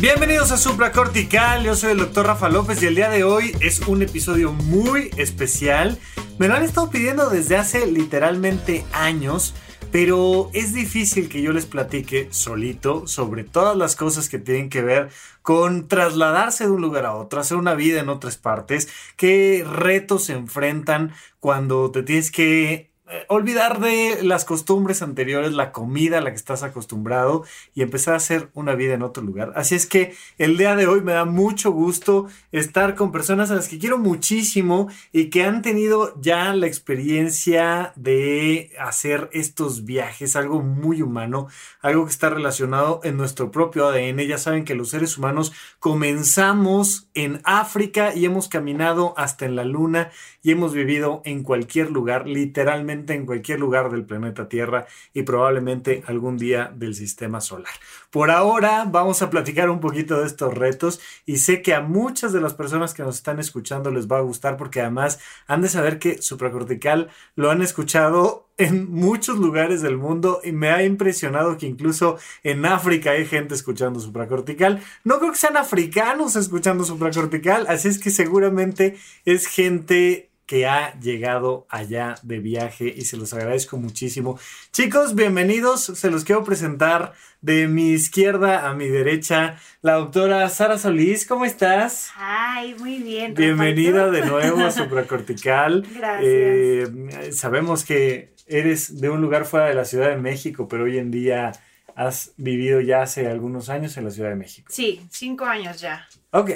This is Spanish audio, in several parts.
Bienvenidos a Supracortical, yo soy el doctor Rafa López y el día de hoy es un episodio muy especial. Me lo han estado pidiendo desde hace literalmente años, pero es difícil que yo les platique solito sobre todas las cosas que tienen que ver con trasladarse de un lugar a otro, hacer una vida en otras partes, qué retos se enfrentan cuando te tienes que eh, olvidar de las costumbres anteriores, la comida a la que estás acostumbrado y empezar a hacer una vida en otro lugar. Así es que el día de hoy me da mucho gusto estar con personas a las que quiero muchísimo y que han tenido ya la experiencia de hacer estos viajes, algo muy humano, algo que está relacionado en nuestro propio ADN. Ya saben que los seres humanos comenzamos en África y hemos caminado hasta en la luna y hemos vivido en cualquier lugar, literalmente en cualquier lugar del planeta Tierra y probablemente algún día del sistema solar. Por ahora vamos a platicar un poquito de estos retos y sé que a muchas de las personas que nos están escuchando les va a gustar porque además han de saber que supracortical lo han escuchado en muchos lugares del mundo y me ha impresionado que incluso en África hay gente escuchando supracortical. No creo que sean africanos escuchando supracortical, así es que seguramente es gente que ha llegado allá de viaje y se los agradezco muchísimo. Chicos, bienvenidos. Se los quiero presentar de mi izquierda a mi derecha, la doctora Sara Solís. ¿Cómo estás? Ay, muy bien. Bienvenida de nuevo a Supracortical. Gracias. Eh, sabemos que eres de un lugar fuera de la Ciudad de México, pero hoy en día has vivido ya hace algunos años en la Ciudad de México. Sí, cinco años ya. Ok.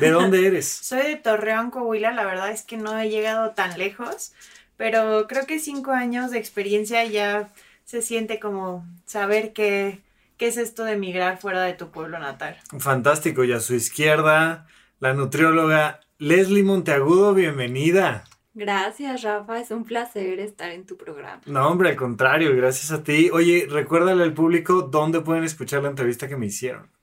¿De dónde eres? Soy de Torreón, Coahuila. La verdad es que no he llegado tan lejos, pero creo que cinco años de experiencia ya se siente como saber qué, qué es esto de migrar fuera de tu pueblo natal. Fantástico. Y a su izquierda, la nutrióloga Leslie Monteagudo, bienvenida. Gracias, Rafa. Es un placer estar en tu programa. No, hombre, al contrario, gracias a ti. Oye, recuérdale al público dónde pueden escuchar la entrevista que me hicieron.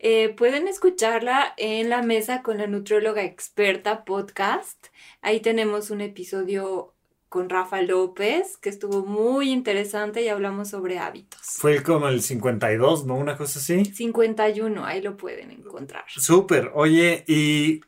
Eh, pueden escucharla en la mesa con la nutrióloga experta podcast. Ahí tenemos un episodio con Rafa López que estuvo muy interesante y hablamos sobre hábitos. Fue como el 52, ¿no? Una cosa así. 51, ahí lo pueden encontrar. Súper. Oye, y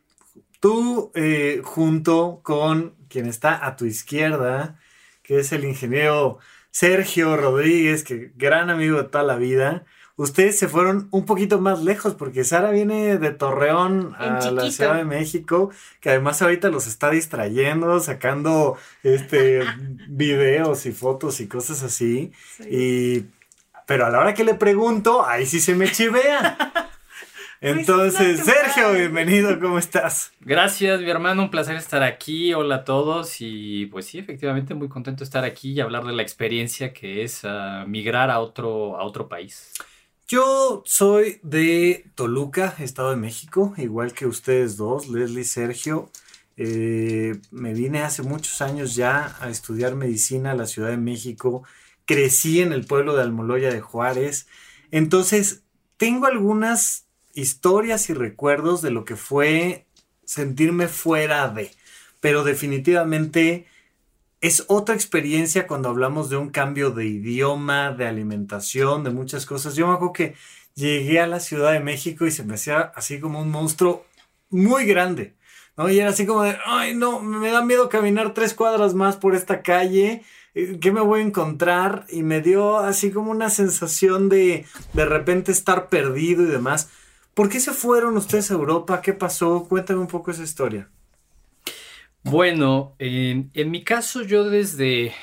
tú eh, junto con quien está a tu izquierda, que es el ingeniero Sergio Rodríguez, que gran amigo de toda la vida, ustedes se fueron un poquito más lejos, porque Sara viene de Torreón a la Ciudad de México, que además ahorita los está distrayendo, sacando este videos y fotos y cosas así. Sí. Y pero a la hora que le pregunto, ahí sí se me chivea. Entonces, Pues, natural. Sergio, bienvenido, ¿cómo estás? Gracias, mi hermano, un placer estar aquí. Hola a todos y pues sí, efectivamente muy contento de estar aquí y hablar de la experiencia que es ah, migrar a otro, a otro país. Yo soy de Toluca, Estado de México, igual que ustedes dos, Leslie y Sergio. Eh, me vine hace muchos años ya a estudiar medicina a la Ciudad de México. Crecí en el pueblo de Almoloya de Juárez. Entonces, tengo algunas historias y recuerdos de lo que fue sentirme fuera de. Pero definitivamente es otra experiencia cuando hablamos de un cambio de idioma, de alimentación, de muchas cosas. Yo me acuerdo que llegué a la Ciudad de México y se me hacía así como un monstruo muy grande. ¿no? Y era así como de, ay, no, me da miedo caminar tres cuadras más por esta calle. eh, ¿Qué me voy a encontrar? Y me dio así como una sensación de de repente estar perdido y demás. ¿Por qué se fueron ustedes a Europa? ¿Qué pasó? Cuéntame un poco esa historia. Bueno, en, en mi caso yo desde,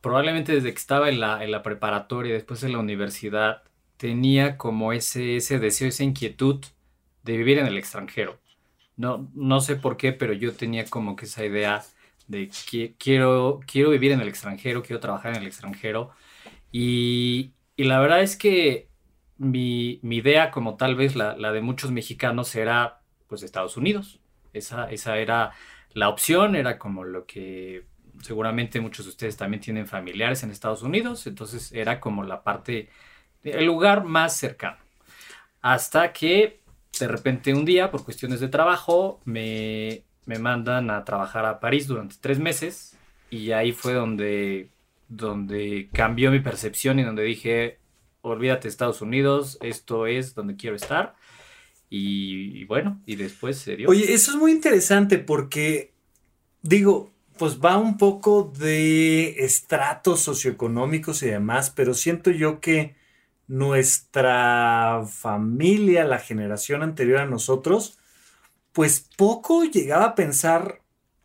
probablemente desde que estaba en la, en la preparatoria, después en la universidad, tenía como ese, ese deseo, esa inquietud de vivir en el extranjero. No, no sé por qué, pero yo tenía como que esa idea de quiero, quiero vivir en el extranjero, quiero trabajar en el extranjero. Y, y la verdad es que mi, idea, como tal vez la, de muchos mexicanos, era pues Estados Unidos. Esa, esa era la opción, era como lo que seguramente muchos de ustedes también tienen familiares en Estados Unidos, entonces era como la parte, el lugar más cercano. Hasta que de repente un día, por cuestiones de trabajo, me, me mandan a trabajar a París durante tres meses y ahí fue donde, donde cambió mi percepción y donde dije, olvídate Estados Unidos, esto es donde quiero estar. Y, bueno, y después se dio. Oye, eso es muy interesante porque, digo, pues va un poco de estratos socioeconómicos y demás, pero siento yo que nuestra familia, la generación anterior a nosotros, pues poco llegaba a pensar,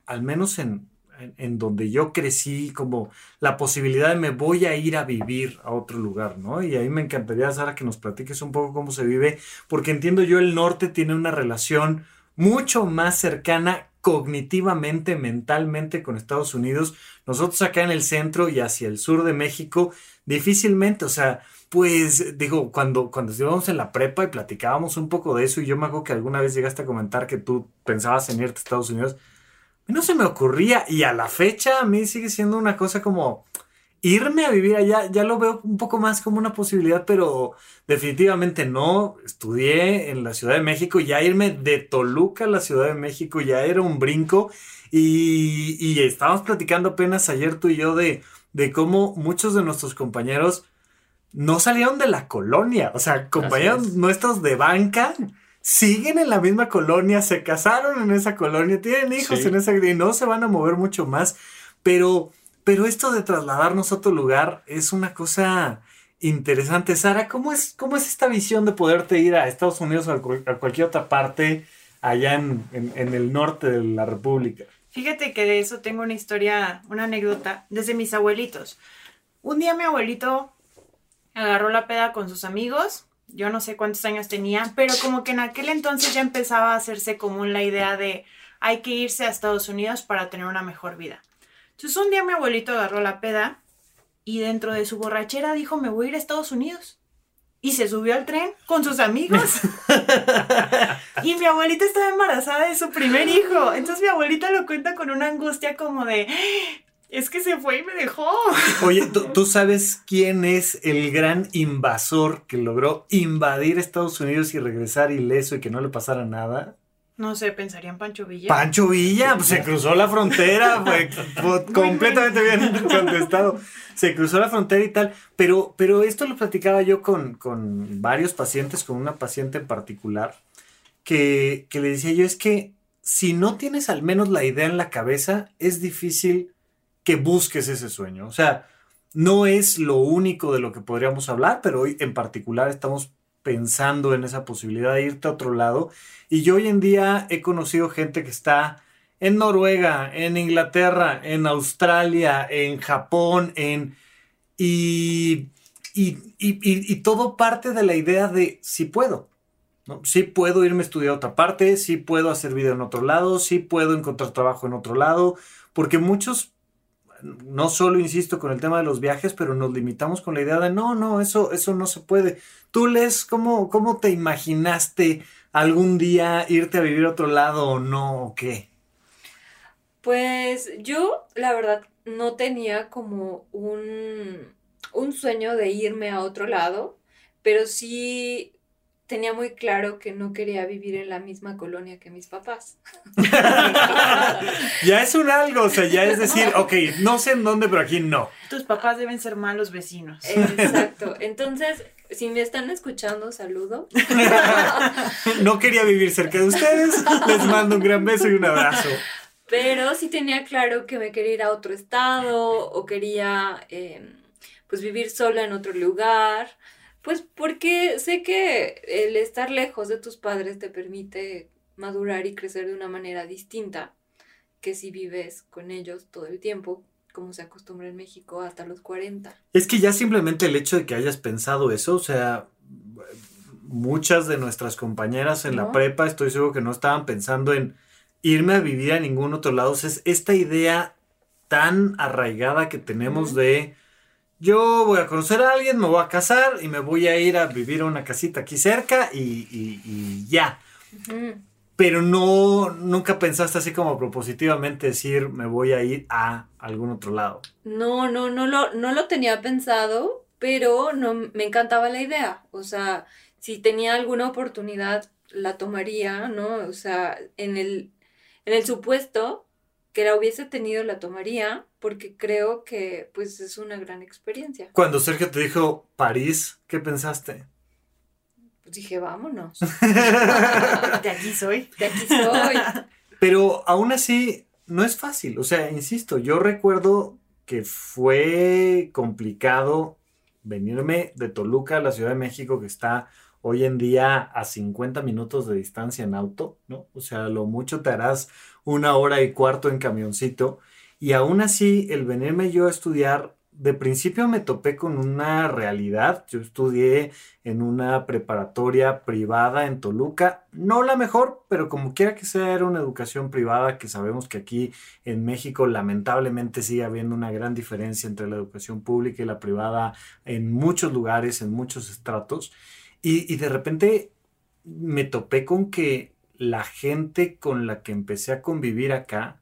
al menos en, en, donde yo crecí, como la posibilidad de me voy a ir a vivir a otro lugar, ¿no? Y ahí me encantaría, Sara, que nos platiques un poco cómo se vive, porque entiendo yo el norte tiene una relación mucho más cercana cognitivamente, mentalmente con Estados Unidos. Nosotros acá en el centro y hacia el sur de México, difícilmente, o sea, pues digo, cuando, cuando estuvimos en la prepa y platicábamos un poco de eso, y yo me acuerdo que alguna vez llegaste a comentar que tú pensabas en irte a Estados Unidos, no se me ocurría y a la fecha a mí sigue siendo una cosa como irme a vivir allá, ya lo veo un poco más como una posibilidad, pero definitivamente no. Estudié en la Ciudad de México, ya irme de Toluca a la Ciudad de México ya era un brinco. Y, y estábamos platicando apenas ayer tú y yo de, de cómo muchos de nuestros compañeros no salieron de la colonia, o sea, compañeros nuestros de banca siguen en la misma colonia, se casaron en esa colonia, tienen hijos en esa y no se van a mover mucho más, pero, pero esto de trasladarnos a otro lugar es una cosa interesante. Sara, ¿cómo es, cómo es esta visión de poderte ir a Estados Unidos o a, cualquier otra parte allá en, en el norte de la República? Fíjate que de eso tengo una historia, una anécdota, desde mis abuelitos. Un día mi abuelito agarró la peda con sus amigos yo no sé cuántos años tenía, pero como que en aquel entonces ya empezaba a hacerse común la idea de hay que irse a Estados Unidos para tener una mejor vida. Entonces un día mi abuelito agarró la peda y dentro de su borrachera dijo me voy a ir a Estados Unidos. Y se subió al tren con sus amigos. y mi abuelita estaba embarazada de su primer hijo. Entonces mi abuelita lo cuenta con una angustia como de, es que se fue y me dejó. Oye, ¿tú, sabes quién es el gran invasor que logró invadir Estados Unidos y regresar ileso y que no le pasara nada? No sé, pensaría en Pancho Villa. Pancho Villa, pues se cruzó la frontera, fue, completamente bien contestado. Se cruzó la frontera y tal, pero, pero esto lo platicaba yo con, con varios pacientes, con una paciente en particular, que, que le decía yo, es que si no tienes al menos la idea en la cabeza, es difícil que busques ese sueño. O sea, no es lo único de lo que podríamos hablar, pero hoy en particular estamos pensando en esa posibilidad de irte a otro lado. Y yo hoy en día he conocido gente que está en Noruega, en Inglaterra, en Australia, en Japón, en... Y, y, todo parte de la idea de si puedo. ¿no? Sí puedo irme a estudiar a otra parte, sí puedo hacer vida en otro lado, sí puedo encontrar trabajo en otro lado, porque muchos no solo insisto con el tema de los viajes, pero nos limitamos con la idea de no, no, eso, eso no se puede. Tú, Les, ¿cómo, cómo te imaginaste algún día irte a vivir a otro lado o no o qué? Pues yo, la verdad, no tenía como un, un sueño de irme a otro lado, pero sí tenía muy claro que no quería vivir en la misma colonia que mis papás. ya es un algo, o sea, ya es decir, ok, no sé en dónde, pero aquí no. Tus papás deben ser malos vecinos. Exacto. Entonces, si me están escuchando, saludo. no quería vivir cerca de ustedes. Les mando un gran beso y un abrazo. Pero sí tenía claro que me quería ir a otro estado o quería em, pues vivir sola en otro lugar. Pues porque sé que el estar lejos de tus padres te permite madurar y crecer de una manera distinta que si vives con ellos todo el tiempo, como se acostumbra en México hasta los 40. Es que ya simplemente el hecho de que hayas pensado eso, o sea, muchas de nuestras compañeras en la prepa estoy seguro que no estaban pensando en irme a vivir a ningún otro lado. O sea, es esta idea tan arraigada que tenemos de yo voy a conocer a alguien, me voy a casar y me voy a ir a vivir a una casita aquí cerca y, y- y ya. Pero no, nunca pensaste así como propositivamente decir, me voy a ir a algún otro lado. No, no, no lo, no lo tenía pensado, pero no me encantaba la idea. O sea, si tenía alguna oportunidad, la tomaría, ¿no? O sea, en el, en el supuesto que la hubiese tenido, la tomaría, porque creo que pues es una gran experiencia. Cuando Sergio te dijo París, ¿qué pensaste? Pues dije, vámonos. De aquí soy. De aquí soy. Pero aún así, no es fácil. O sea, insisto, yo recuerdo que fue complicado venirme de Toluca a la Ciudad de México, que está hoy en día a 50 minutos de distancia en auto, ¿no? O sea, lo mucho te harás una hora y cuarto en camioncito. Y aún así, el venirme yo a estudiar, de principio me topé con una realidad. Yo estudié en una preparatoria privada en Toluca, no la mejor, pero como quiera que sea, era una educación privada que sabemos que aquí en México lamentablemente sigue habiendo una gran diferencia entre la educación pública y la privada en muchos lugares, en muchos estratos. Y, y de repente me topé con que la gente con la que empecé a convivir acá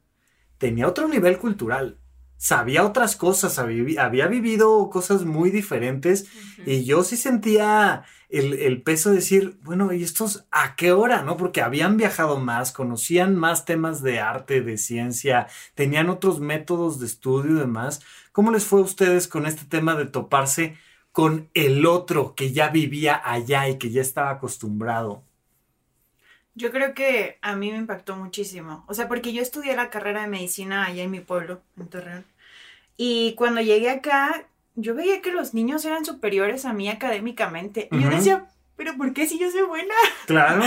tenía otro nivel cultural. Sabía otras cosas, había, vivido cosas muy diferentes y yo sí sentía el, el peso de decir, bueno, ¿y estos a qué hora? ¿No? Porque habían viajado más, conocían más temas de arte, de ciencia, tenían otros métodos de estudio y demás. ¿Cómo les fue a ustedes con este tema de toparse con el otro que ya vivía allá y que ya estaba acostumbrado? Yo creo que a mí me impactó muchísimo. O sea, porque yo estudié la carrera de medicina allá en mi pueblo, en Torreón. Y cuando llegué acá, yo veía que los niños eran superiores a mí académicamente. Y yo decía, pero ¿por qué si yo soy buena? Claro.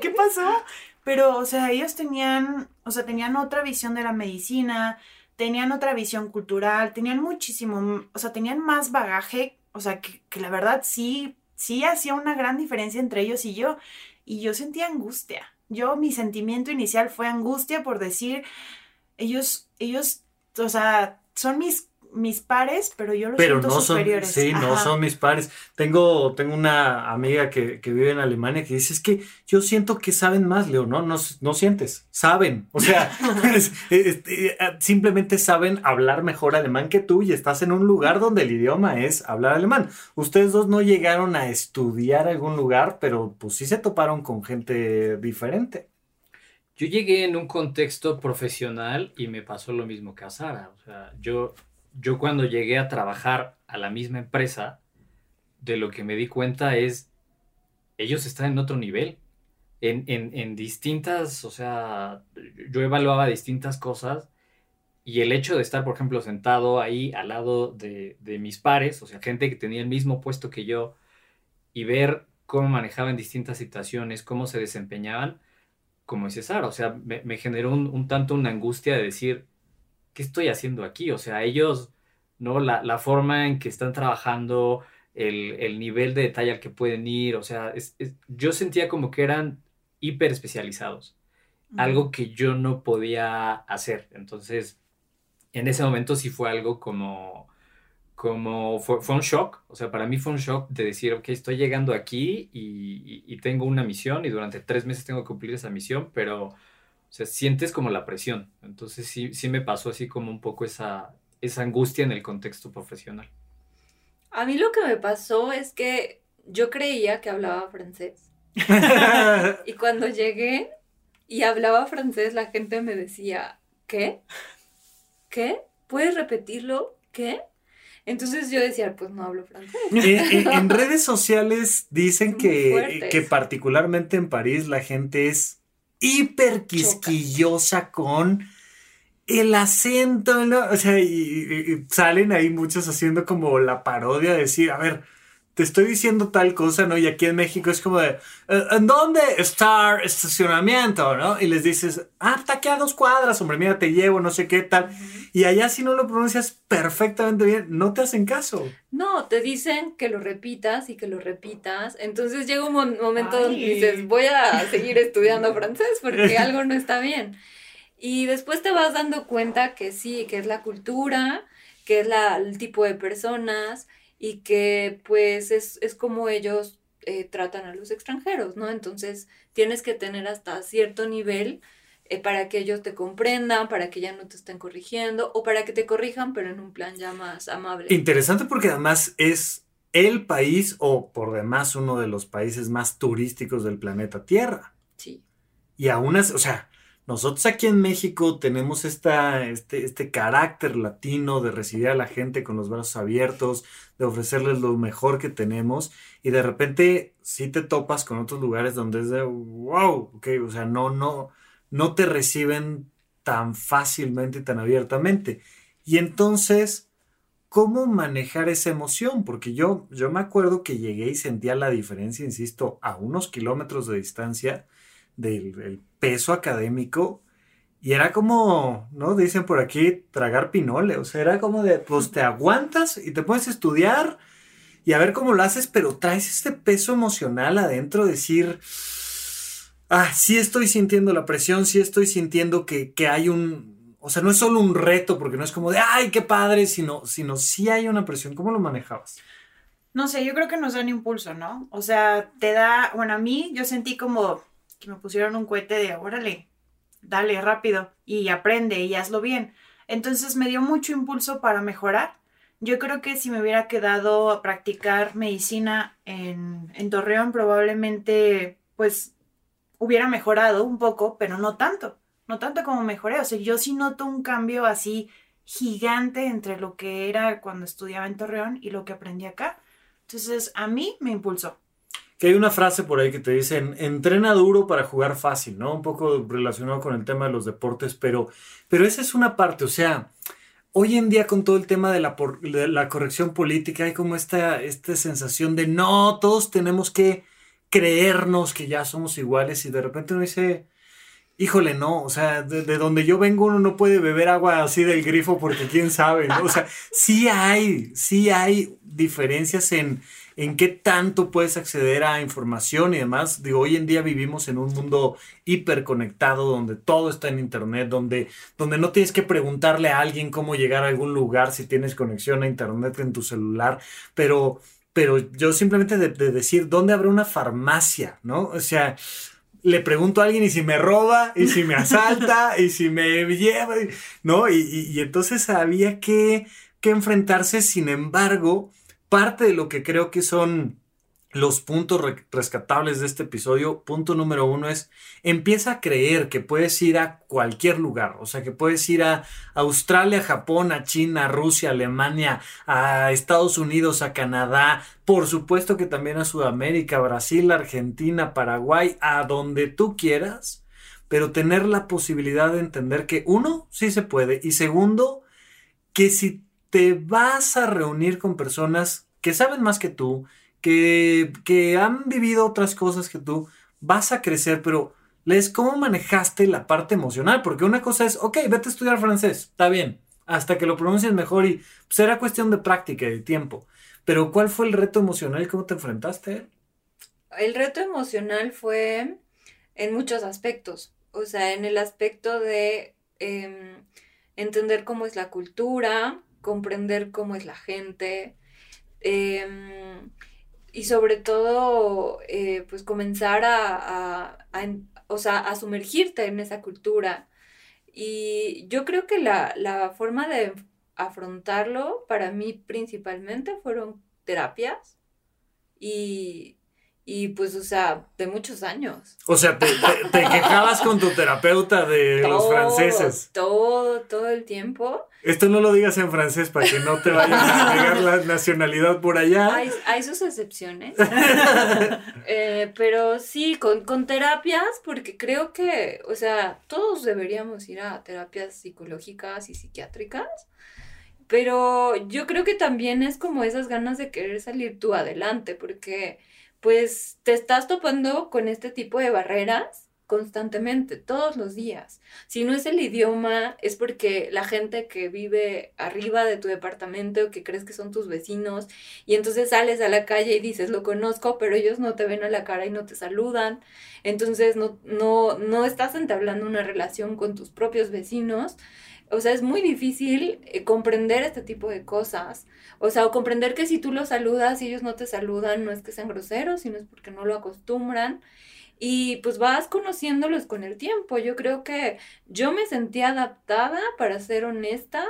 ¿Qué pasó? Pero, o sea, ellos tenían, o sea, tenían otra visión de la medicina, tenían otra visión cultural, tenían muchísimo, o sea, tenían más bagaje, o sea, que, que la verdad sí, sí hacía una gran diferencia entre ellos y yo, y yo sentía angustia. Yo, mi sentimiento inicial fue angustia por decir, ellos, ellos, o sea, son mis, mis pares, pero yo los Pero siento no son, superiores. sí, no son mis pares. Tengo, tengo una amiga que, que vive en Alemania que dice, es que yo siento que saben más, Leo, no, no, no sientes, saben. O sea, es- es- eh, simplemente saben hablar mejor alemán que tú y estás en un lugar donde el idioma es hablar alemán. Ustedes dos no llegaron a estudiar algún lugar, pero pues sí se toparon con gente diferente. Yo llegué en un contexto profesional y me pasó lo mismo que a Sara. O sea, yo, yo cuando llegué a trabajar a la misma empresa, de lo que me di cuenta es, ellos están en otro nivel. En, en, distintas, o sea, yo evaluaba distintas cosas y el hecho de estar, por ejemplo, sentado ahí al lado de, de mis pares, o sea, gente que tenía el mismo puesto que yo, y ver cómo manejaban distintas situaciones, cómo se desempeñaban, como dice Sara, o sea, me, me generó un, un tanto una angustia de decir, ¿qué estoy haciendo aquí? O sea, ellos, ¿no? La, la forma en que están trabajando, el, el nivel de detalle al que pueden ir, o sea, es- es- yo sentía como que eran hiper especializados, algo que yo no podía hacer. Entonces, en ese momento sí fue algo como, como fue, fue un shock, o sea, para mí fue un shock de decir, ok, estoy llegando aquí y, y- y tengo una misión y durante tres meses tengo que cumplir esa misión, pero, o sea, sientes como la presión. Entonces sí, sí me pasó así como un poco esa, esa angustia en el contexto profesional. A mí lo que me pasó es que yo creía que hablaba francés. Y cuando llegué y hablaba francés, la gente me decía, ¿qué? ¿Qué? ¿Puedes repetirlo? ¿Qué? Entonces yo decía, pues no hablo francés. En, en- en redes sociales dicen que, que particularmente en París la gente es hiper quisquillosa con el acento, ¿no? O sea, y, y- y salen ahí muchos haciendo como la parodia de decir, a ver, te estoy diciendo tal cosa, ¿no? Y aquí en México es como de, "Eh, ¿en dónde está estacionamiento, no? Y les dices, ah, está aquí a dos cuadras, hombre, mira, te llevo, no sé qué tal. Y allá si no lo pronuncias perfectamente bien, no te hacen caso. No, te dicen que lo repitas y que lo repitas. Entonces llega un mo- momento donde Ay. dices, voy a seguir estudiando francés porque algo no está bien. Y después te vas dando cuenta que sí, que es la cultura, qué es la, el tipo de personas y que pues es, es como ellos eh, tratan a los extranjeros, ¿no? Entonces tienes que tener hasta cierto nivel eh, para que ellos te comprendan, para que ya no te estén corrigiendo o para que te corrijan, pero en un plan ya más amable. Interesante porque además es el país o por demás uno de los países más turísticos del planeta Tierra. Sí. Y aún así, o sea, nosotros aquí en México tenemos esta, este, este carácter latino de recibir a la gente con los brazos abiertos, de ofrecerles lo mejor que tenemos y de repente sí te topas con otros lugares donde es de wow, ok, o sea, no, no, no te reciben tan fácilmente y tan abiertamente. Y entonces, ¿cómo manejar esa emoción? Porque yo, yo me acuerdo que llegué y sentía la diferencia, insisto, a unos kilómetros de distancia del peso académico. Y era como, ¿no? Dicen por aquí, tragar pinole. O sea, era como de, pues te aguantas y te puedes estudiar y a ver cómo lo haces, pero traes este peso emocional adentro, decir, ah, sí estoy sintiendo la presión, sí estoy sintiendo que, hay un, o sea, no es solo un reto, porque no es como de, ay, qué padre, sino, sino sí hay una presión. ¿Cómo lo manejabas? No sé, yo creo que nos da un impulso, ¿no? O sea, te da, bueno, a mí yo sentí como que me pusieron un cohete de, órale, dale rápido y aprende y hazlo bien. Entonces me dio mucho impulso para mejorar. Yo creo que si me hubiera quedado a practicar medicina en, en Torreón, probablemente pues hubiera mejorado un poco, pero no tanto, no tanto como mejoré. O sea, yo sí noto un cambio así gigante entre lo que era cuando estudiaba en Torreón y lo que aprendí acá. Entonces, a mí me impulsó. Que hay una frase por ahí que te dicen, entrena duro para jugar fácil, ¿no? Un poco relacionado con el tema de los deportes, pero, pero esa es una parte, o sea, hoy en día con todo el tema de la, de la corrección política hay como esta, esta sensación de, no, todos tenemos que creernos que ya somos iguales y de repente uno dice, híjole, no, o sea, de, donde yo vengo uno no puede beber agua así del grifo porque quién sabe, ¿no? O sea, sí hay, sí hay diferencias en, en qué tanto puedes acceder a información y demás. Digo, hoy en día vivimos en un mundo hiperconectado donde todo está en internet, donde, donde no tienes que preguntarle a alguien cómo llegar a algún lugar si tienes conexión a internet en tu celular, pero pero yo simplemente de, decir dónde habrá una farmacia, ¿no? O sea, le pregunto a alguien y si me roba, y si me asalta, y si me lleva, ¿no? Y, entonces había que, que enfrentarse, sin embargo, parte de lo que creo que son los puntos rescatables de este episodio, punto número uno es, empieza a creer que puedes ir a cualquier lugar, o sea, que puedes ir a Australia, Japón, a China, Rusia, Alemania, a Estados Unidos, a Canadá, por supuesto que también a Sudamérica, Brasil, Argentina, Paraguay, a donde tú quieras, pero tener la posibilidad de entender que uno, sí se puede, y segundo, que si te vas a reunir con personas que saben más que tú, que, han vivido otras cosas que tú, vas a crecer, pero les cómo manejaste la parte emocional, porque una cosa es, ok, vete a estudiar francés, está bien, hasta que lo pronuncies mejor y será cuestión de práctica y de tiempo. Pero ¿cuál fue el reto emocional cómo te enfrentaste? El reto emocional fue en muchos aspectos, o sea, en el aspecto de em, entender cómo es la cultura, comprender cómo es la gente, em, y sobre todo, eh, pues comenzar a, o sea, a sumergirte en esa cultura. Y yo creo que la, la forma de afrontarlo para mí principalmente fueron terapias y y pues, o sea, de muchos años. O sea, te, quejabas con tu terapeuta de los franceses. Todo, todo el tiempo. Esto no lo digas en francés para que no te vayan a negar la nacionalidad por allá. Hay, sus excepciones. Eh, pero sí, con, con terapias, porque creo que, o sea, todos deberíamos ir a terapias psicológicas y psiquiátricas. Pero yo creo que también es como esas ganas de querer salir tú adelante, porque pues te estás topando con este tipo de barreras constantemente, todos los días. Si no es el idioma, es porque la gente que vive arriba de tu departamento, que crees que son tus vecinos, y entonces sales a la calle y dices, lo conozco, pero ellos no te ven a la cara y no te saludan. Entonces no, no, no estás entablando una relación con tus propios vecinos. o sea, es muy difícil eh, comprender este tipo de cosas. O sea, o comprender que si tú los saludas y ellos no te saludan, no es que sean groseros, sino es porque no lo acostumbran. Y pues vas conociéndolos con el tiempo. Yo creo que yo me sentí adaptada, para ser honesta,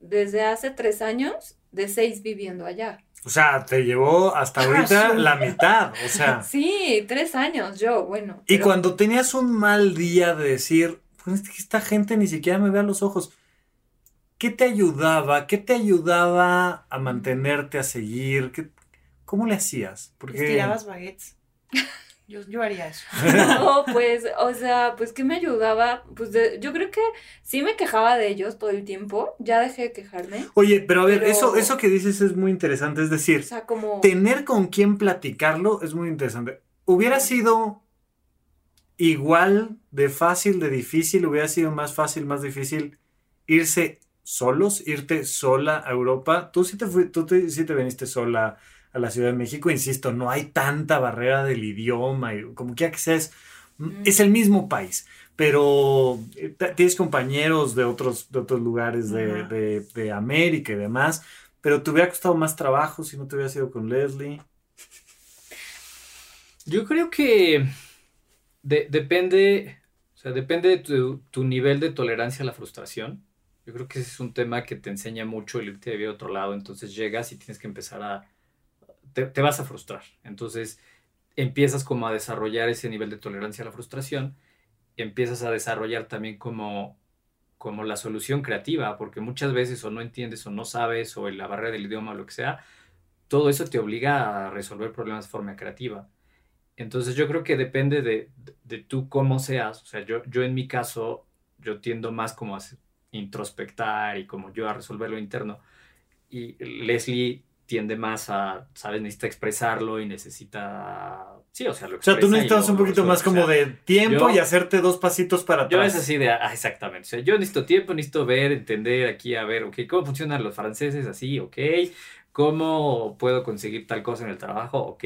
desde hace tres años, de seis viviendo allá. O sea, te llevó hasta ahorita la mitad, o sea. Sí, tres años yo, bueno. Y cuando tenías un mal día de decir, pues esta gente ni siquiera me ve a los ojos, ¿qué te ayudaba? ¿Qué te ayudaba a mantenerte, a seguir? ¿Qué, ¿Cómo le hacías? Porque... Estirabas baguettes. Yo, yo, haría eso. No, pues, o sea, pues que me ayudaba, pues yo creo que sí me quejaba de ellos todo el tiempo, ya dejé de quejarme. Oye, pero a ver, Eso, eso que dices es muy interesante, es decir, o sea, como... tener con quién platicarlo es muy interesante. Hubiera sido igual de fácil, de difícil, hubiera sido más fácil, más difícil irse solos, irte sola a Europa. Tú sí te, fui, tú sí te viniste sola a la Ciudad de México, insisto, no hay tanta barrera del idioma, y como quiera que sea, mm. es, el mismo país, pero eh, tienes compañeros de otros, de otros lugares de, de, América y demás, pero te hubiera costado más trabajo si no te hubieras ido con Leslie. Yo creo que depende, o sea, depende de tu, tu, nivel de tolerancia a la frustración. Yo creo que ese es un tema que te enseña mucho el irte de vivir a otro lado, entonces llegas y tienes que empezar a te, vas a frustrar. Entonces empiezas como a desarrollar ese nivel de tolerancia a la frustración, empiezas a desarrollar también como, como la solución creativa, porque muchas veces o no entiendes o no sabes o la barrera del idioma o lo que sea, todo eso te obliga a resolver problemas de forma creativa. Entonces yo creo que depende de, de, tú cómo seas. O sea, yo, yo en mi caso, yo tiendo más como a introspectar y como yo a resolver lo interno. Y Leslie tiende más a, ¿sabes? Necesita expresarlo y necesita... Sí, o sea, lo O sea, tú necesitas un poquito más como de tiempo y hacerte dos pasitos para atrás. Yo es así de, ah, exactamente. O sea, yo necesito tiempo, necesito ver, entender aquí, a ver, ok, ¿cómo funcionan los franceses? Así, ok. ¿Cómo puedo conseguir tal cosa en el trabajo? Ok.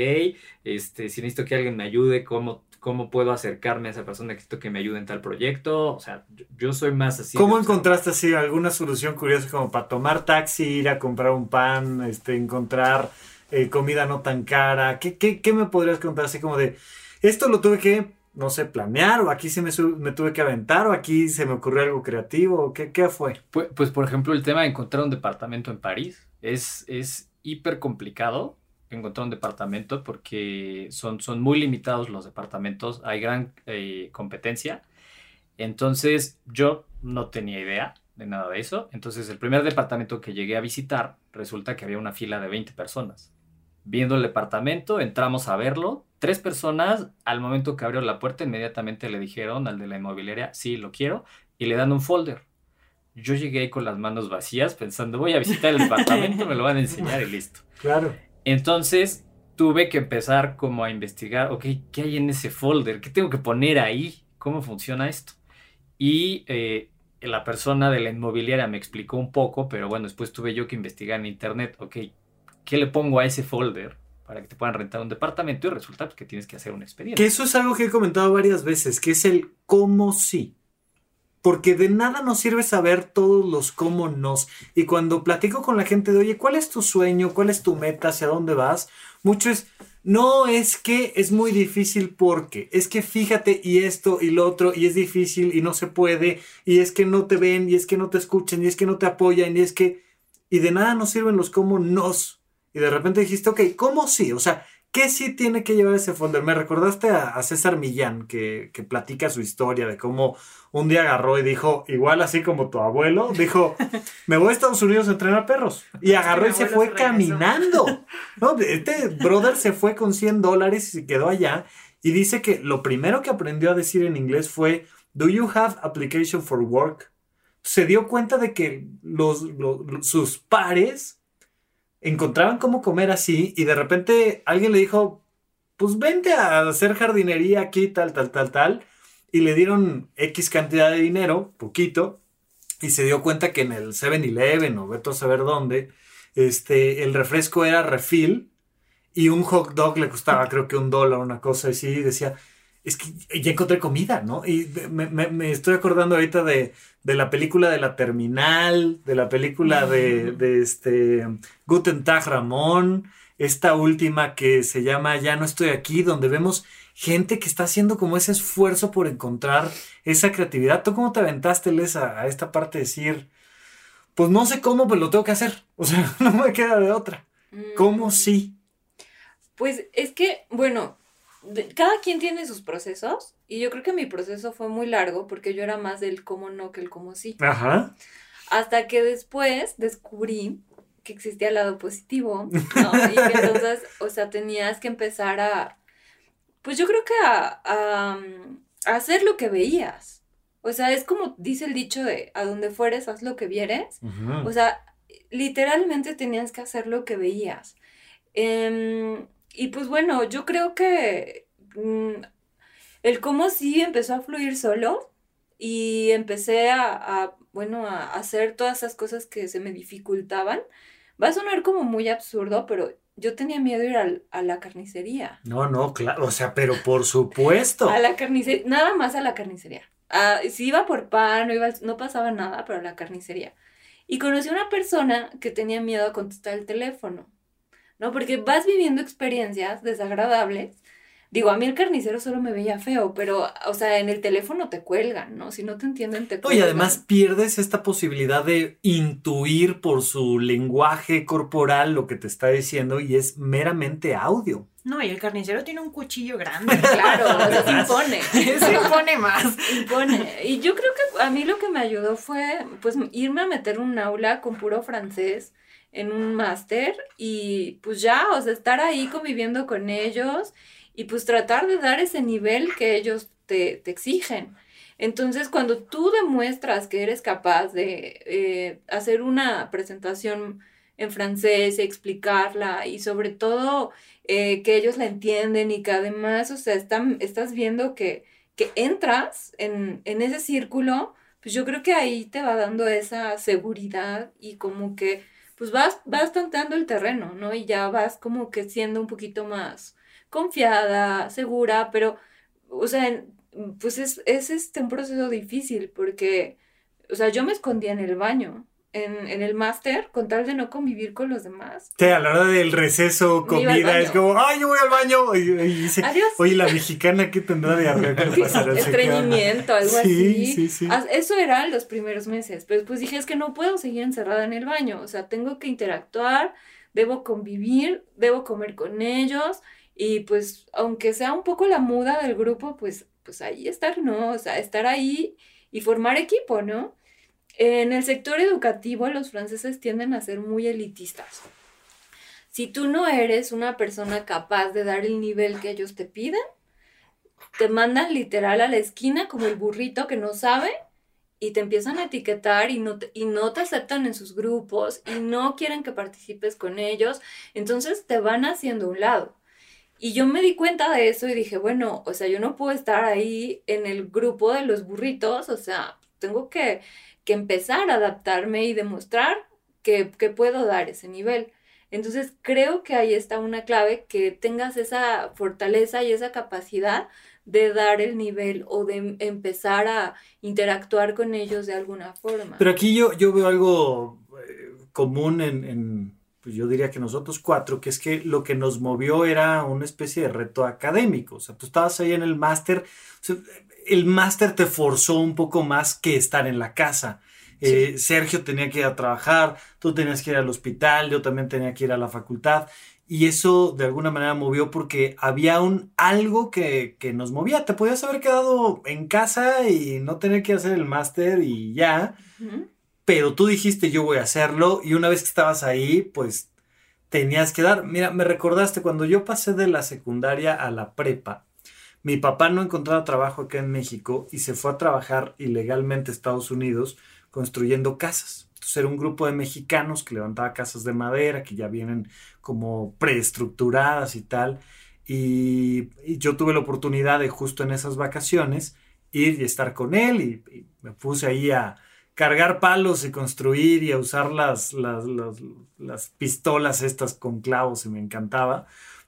Este, si necesito que alguien me ayude, ¿cómo cómo puedo acercarme a esa persona que necesito que me ayude en tal proyecto. O sea, yo, soy más así. ¿Cómo encontraste así alguna solución curiosa como para tomar taxi, ir a comprar un pan, este, encontrar eh, comida no tan cara? ¿Qué, ¿Qué, me podrías contar así como de, esto lo tuve que, no sé, planear o aquí se me, me tuve que aventar o aquí se me ocurrió algo creativo? ¿Qué, qué fue? Pues, pues, por ejemplo, el tema de encontrar un departamento en París es, es hiper complicado encontrar un departamento porque son, son muy limitados los departamentos, hay gran eh, competencia. Entonces yo no tenía idea de nada de eso. Entonces el primer departamento que llegué a visitar resulta que había una fila de 20 personas. Viendo el departamento, entramos a verlo. Tres personas, al momento que abrió la puerta, inmediatamente le dijeron al de la inmobiliaria, sí, lo quiero, y le dan un folder. Yo llegué ahí con las manos vacías pensando, voy a visitar el departamento, me lo van a enseñar y listo. Claro. Entonces tuve que empezar como a investigar, ok, ¿qué hay en ese folder? ¿Qué tengo que poner ahí? ¿Cómo funciona esto? Y eh, la persona de la inmobiliaria me explicó un poco, pero bueno, después tuve yo que investigar en internet, ok, ¿qué le pongo a ese folder? para que te puedan rentar un departamento y resulta que tienes que hacer una experiencia. Que eso es algo que he comentado varias veces, que es el cómo sí porque de nada nos sirve saber todos los cómo nos. Y cuando platico con la gente de, oye, ¿cuál es tu sueño? ¿Cuál es tu meta? ¿Hacia dónde vas? Mucho es, no es que es muy difícil porque, es que fíjate y esto y lo otro y es difícil y no se puede y es que no te ven y es que no te escuchan y es que no te apoyan y es que... Y de nada nos sirven los cómo nos. Y de repente dijiste, ok, ¿cómo sí? O sea, ¿Qué sí tiene que llevar ese folder? Me recordaste a, César Millán, que, platica su historia de cómo un día agarró y dijo, igual así como tu abuelo, dijo, me voy a Estados Unidos a entrenar perros. Y agarró y se fue caminando. ¿no? Este brother se fue con 100 dólares y se quedó allá. Y dice que lo primero que aprendió a decir en inglés fue, ¿Do you have application for work? Se dio cuenta de que los sus pares encontraban cómo comer así y de repente alguien le dijo, pues vente a hacer jardinería aquí, tal, tal, tal, tal. Y le dieron X cantidad de dinero, poquito, y se dio cuenta que en el 7-Eleven o vete a saber dónde, este, el refresco era refill y un hot dog le costaba creo que un dólar, una cosa así, y decía, es que ya encontré comida, ¿no? Y me, estoy acordando ahorita de, la película de la terminal, de la película de, de este Guten Tag Ramón, esta última que se llama Ya no estoy aquí, donde vemos gente que está haciendo como ese esfuerzo por encontrar esa creatividad. ¿Tú cómo te aventaste, Les, a, esta parte de decir, pues no sé cómo, pero lo tengo que hacer? O sea, no me queda de otra. ¿Cómo mm. sí? Pues es que, bueno, cada quien tiene sus procesos y yo creo que mi proceso fue muy largo porque yo era más del cómo no que el cómo sí. Ajá. Hasta que después descubrí que existía el lado positivo, ¿no? Y que entonces, o sea, tenías que empezar a, pues yo creo que a, a, hacer lo que veías. O sea, es como dice el dicho de a donde fueres, haz lo que vieres. O sea, literalmente tenías que hacer lo que veías. Em, y pues bueno, yo creo que mm, el cómo sí empezó a fluir solo y empecé a, bueno, a hacer todas esas cosas que se me dificultaban. Va a sonar como muy absurdo, pero yo tenía miedo de ir a la carnicería. No, no, claro, o sea, pero por supuesto. a la carnicería, nada más a la carnicería. Ah, si iba por pan, no, iba, no pasaba nada, pero a la carnicería. Y conocí a una persona que tenía miedo a contestar el teléfono. ¿No? Porque vas viviendo experiencias desagradables. Digo, a mí el carnicero solo me veía feo, pero, o sea, en el teléfono te cuelgan, ¿no? Si no te entienden, te cuelgan. y además pierdes esta posibilidad de intuir por su lenguaje corporal lo que te está diciendo y es meramente audio. No, y el carnicero tiene un cuchillo grande. Claro, se impone. se impone más. Impone. Y yo creo que a mí lo que me ayudó fue, pues, irme a meter un aula con puro francés en un máster y pues ya, o sea, estar ahí conviviendo con ellos y pues tratar de dar ese nivel que ellos te, exigen. Entonces, cuando tú demuestras que eres capaz de eh, hacer una presentación en francés, explicarla y sobre todo eh, que ellos la entienden y que además, o sea, están, estás viendo que, que entras en, en ese círculo, pues yo creo que ahí te va dando esa seguridad y como que pues vas, vas tanteando el terreno, ¿no? Y ya vas como que siendo un poquito más confiada, segura, pero, o sea, pues es, es este un proceso difícil porque, o sea, yo me escondía en el baño en, en el máster con tal de no convivir con los demás. Sí, a la hora del receso, comida, es como, ay, yo voy al baño. Y, dice, Oye, la mexicana, ¿qué tendrá de arreglo? Estreñimiento, algo así. Sí, sí. Eso era los primeros meses. Pero después dije, es que no puedo seguir encerrada en el baño. O sea, tengo que interactuar, debo convivir, debo comer con ellos. Y pues, aunque sea un poco la muda del grupo, pues, pues ahí estar, ¿no? O sea, estar ahí y formar equipo, ¿no? En el sector educativo los franceses tienden a ser muy elitistas. Si tú no eres una persona capaz de dar el nivel que ellos te piden, te mandan literal a la esquina como el burrito que no sabe y te empiezan a etiquetar y no te, y no te aceptan en sus grupos y no quieren que participes con ellos, entonces te van haciendo un lado. Y yo me di cuenta de eso y dije, bueno, o sea, yo no puedo estar ahí en el grupo de los burritos, o sea, tengo que que empezar a adaptarme y demostrar que, puedo dar ese nivel. Entonces creo que ahí está una clave, que tengas esa fortaleza y esa capacidad de dar el nivel o de empezar a interactuar con ellos de alguna forma. Pero aquí yo, yo veo algo eh, común en, pues yo diría que nosotros cuatro, que es que lo que nos movió era una especie de reto académico. O sea, tú estabas ahí en el máster, el máster te forzó un poco más que estar en la casa. Eh, Sergio tenía que ir a trabajar, tú tenías que ir al hospital, yo también tenía que ir a la facultad. Y eso de alguna manera movió porque había un algo que, nos movía. Te podías haber quedado en casa y no tener que hacer el máster y ya. Pero tú dijiste yo voy a hacerlo y una vez que estabas ahí, pues tenías que dar. Mira, me recordaste cuando yo pasé de la secundaria a la prepa mi papá no encontraba trabajo acá en México y se fue a trabajar ilegalmente a Estados Unidos construyendo casas. Entonces era un grupo de mexicanos que levantaba casas de madera que ya vienen como preestructuradas y tal. Y, yo tuve la oportunidad de justo en esas vacaciones ir y estar con él y, me puse ahí a cargar palos y construir y a usar las, las, las pistolas estas con clavos y me encantaba.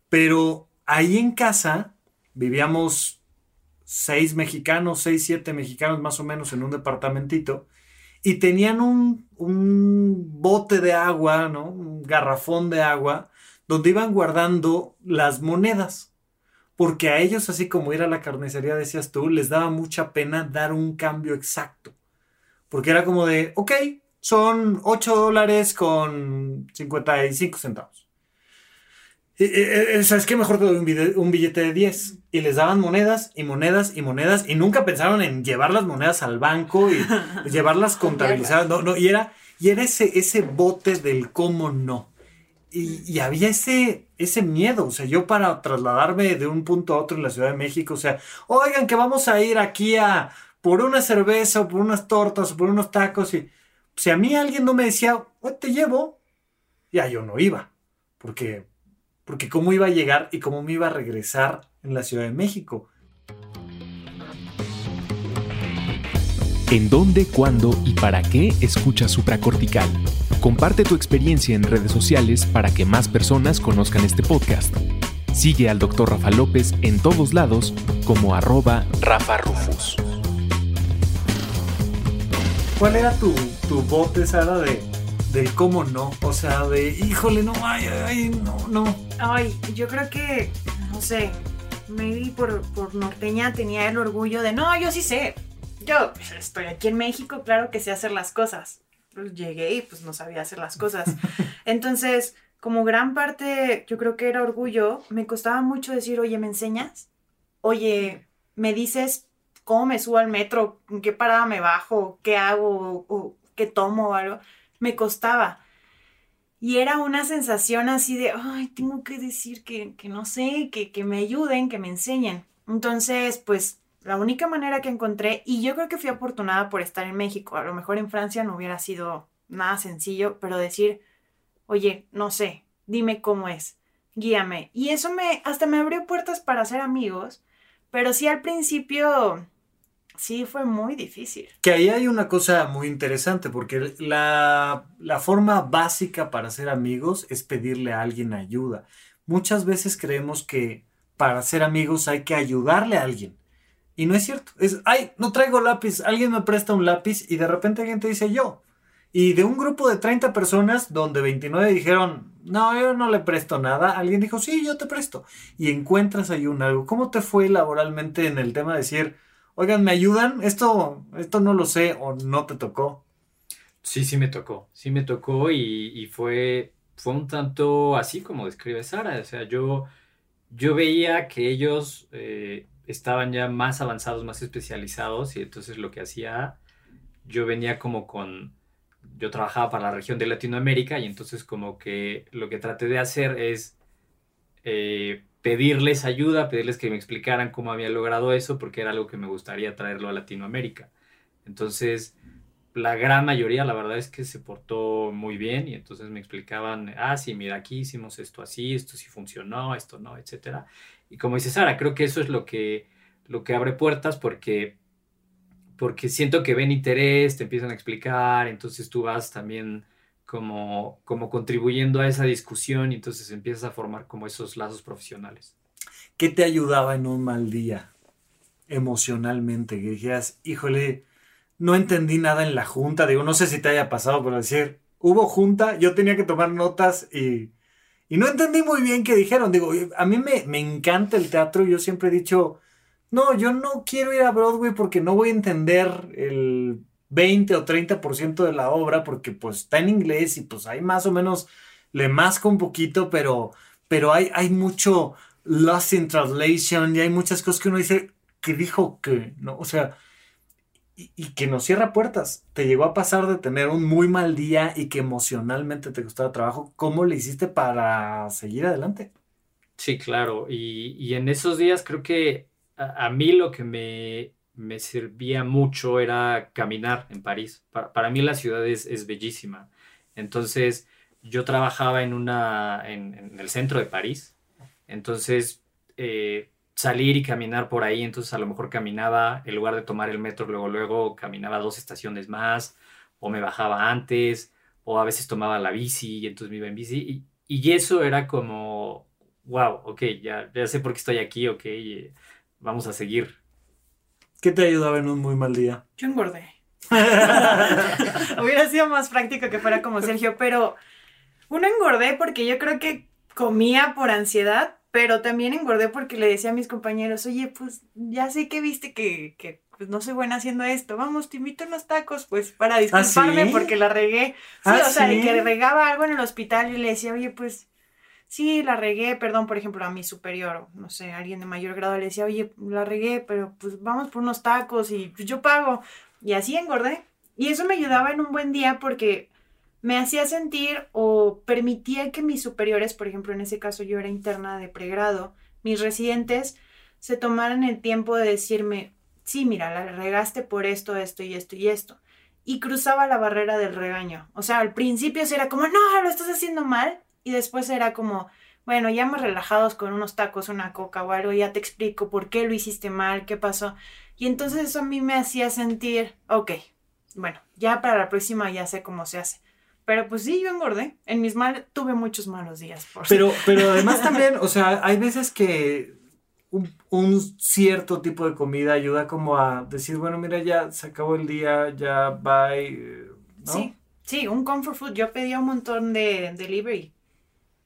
Pero ahí en casa vivíamos seis mexicanos, seis, siete mexicanos más o menos en un departamentito y tenían un, un bote de agua, ¿no? Un garrafón de agua donde iban guardando las monedas. Porque a ellos, así como ir a la carnicería, decías tú, les daba mucha pena dar un cambio exacto. Porque era como de, ok, son 8 dólares con 55 centavos. ¿Sabes qué? Mejor te doy un billete de 10. Y les daban monedas y monedas y monedas. Y nunca pensaron en llevar las monedas al banco y llevarlas contabilizadas. No, no, y era, y era ese, ese bote del cómo no. Y, había ese, ese miedo. O sea, yo para trasladarme de un punto a otro en la Ciudad de México, o sea, oigan que vamos a ir aquí a por una cerveza o por unas tortas o por unos tacos. Y si a mí alguien no me decía, te llevo, ya yo no iba. Porque porque cómo iba a llegar y cómo me iba a regresar en la Ciudad de México. ¿En dónde, cuándo y para qué escuchas supracortical? Comparte tu experiencia en redes sociales para que más personas conozcan este podcast. Sigue al Dr. Rafa López en todos lados como arroba Rafa Rufus. ¿Cuál era tu, tu bote, Sara, de del cómo no. O sea, de híjole, no, ay, ay, no, no. Ay, yo creo que, no sé, maybe por, por norteña tenía el orgullo de, no, yo sí sé. Yo pues, estoy aquí en México, claro que sé hacer las cosas. Pues llegué y pues no sabía hacer las cosas. Entonces, como gran parte, yo creo que era orgullo, me costaba mucho decir, oye, ¿me enseñas? Oye, ¿me dices cómo me subo al metro? ¿En qué parada me bajo? ¿Qué hago? ¿O qué tomo o algo? Me costaba. Y era una sensación así de, ay, tengo que decir que, no sé, que, que me ayuden, que me enseñen. Entonces, pues la única manera que encontré, y yo creo que fui afortunada por estar en México, a lo mejor en Francia no hubiera sido nada sencillo, pero decir, oye, no sé, dime cómo es, guíame. Y eso me, hasta me abrió puertas para hacer amigos, pero sí al principio Sí, fue muy difícil. Que ahí hay una cosa muy interesante, porque la, la, forma básica para ser amigos es pedirle a alguien ayuda. Muchas veces creemos que para ser amigos hay que ayudarle a alguien. Y no es cierto. Es, ay, no traigo lápiz, alguien me presta un lápiz y de repente alguien te dice yo. Y de un grupo de 30 personas, donde 29 dijeron, no, yo no le presto nada, alguien dijo, sí, yo te presto. Y encuentras ahí un algo. ¿Cómo te fue laboralmente en el tema de decir, oigan, ¿me ayudan? Esto, esto no lo sé o no te tocó. Sí, sí me tocó, sí me tocó y, fue, fue un tanto así como describe Sara. O sea, yo, yo veía que ellos eh, estaban ya más avanzados, más especializados y entonces lo que hacía, yo venía como con, yo trabajaba para la región de Latinoamérica y entonces como que lo que traté de hacer es... Eh, pedirles ayuda, pedirles que me explicaran cómo había logrado eso, porque era algo que me gustaría traerlo a Latinoamérica. Entonces, la gran mayoría, la verdad es que se portó muy bien y entonces me explicaban, ah, sí, mira, aquí hicimos esto así, esto sí funcionó, esto no, etc. Y como dice Sara, creo que eso es lo que, lo que abre puertas porque, porque siento que ven interés, te empiezan a explicar, entonces tú vas también como, como contribuyendo a esa discusión y entonces empiezas a formar como esos lazos profesionales. ¿Qué te ayudaba en un mal día emocionalmente? Que dijeras, híjole, no entendí nada en la junta. Digo, no sé si te haya pasado, pero decir, hubo junta, yo tenía que tomar notas y, y no entendí muy bien qué dijeron. Digo, a mí me, me encanta el teatro. Yo siempre he dicho, no, yo no quiero ir a Broadway porque no voy a entender el 20 o 30% de la obra porque pues está en inglés y pues hay más o menos le masco un poquito, pero, pero hay, hay mucho lost in translation y hay muchas cosas que uno dice que dijo que, ¿no? O sea, y, que nos cierra puertas. Te llegó a pasar de tener un muy mal día y que emocionalmente te costaba trabajo. ¿Cómo le hiciste para seguir adelante? Sí, claro. Y, y en esos días creo que a mí lo que me me servía mucho era caminar en París. Para, mí la ciudad es, bellísima. Entonces yo trabajaba en, una, en, el centro de París. Entonces eh, salir y caminar por ahí, entonces a lo mejor caminaba, en lugar de tomar el metro, luego, luego caminaba dos estaciones más, o me bajaba antes, o a veces tomaba la bici y entonces me iba en bici. Y, y eso era como, wow, ok, ya, ya sé por qué estoy aquí, ok, vamos a seguir ¿Qué te ayudaba en un muy mal día? Yo engordé. Hubiera sido más práctico que fuera como Sergio, pero uno engordé porque yo creo que comía por ansiedad, pero también engordé porque le decía a mis compañeros, oye, pues ya sé que viste que, que pues, no soy buena haciendo esto, vamos, te invito a unos tacos, pues para disculparme sí? porque la regué. Sí, ¿Ah, o sea, de sí? que regaba algo en el hospital y le decía, oye, pues sí, la regué, perdón, por ejemplo, a mi superior, no sé, alguien de mayor grado le decía, oye, la regué, pero pues vamos por unos tacos y pues, yo pago. Y así engordé. Y eso me ayudaba en un buen día porque me hacía sentir o permitía que mis superiores, por ejemplo, en ese caso yo era interna de pregrado, mis residentes se tomaran el tiempo de decirme, sí, mira, la regaste por esto, esto y esto y esto. Y cruzaba la barrera del regaño. O sea, al principio sí era como, no, lo estás haciendo mal. Y después era como, bueno, ya más relajados con unos tacos, una coca o algo, ya te explico por qué lo hiciste mal, qué pasó. Y entonces eso a mí me hacía sentir, ok, bueno, ya para la próxima ya sé cómo se hace. Pero pues sí, yo engordé. En mis mal tuve muchos malos días. Por Pero, pero además también, o sea, hay veces que un, un cierto tipo de comida ayuda como a decir, bueno, mira, ya se acabó el día, ya bye, eh, ¿no? Sí, sí, un comfort food. Yo pedía un montón de delivery.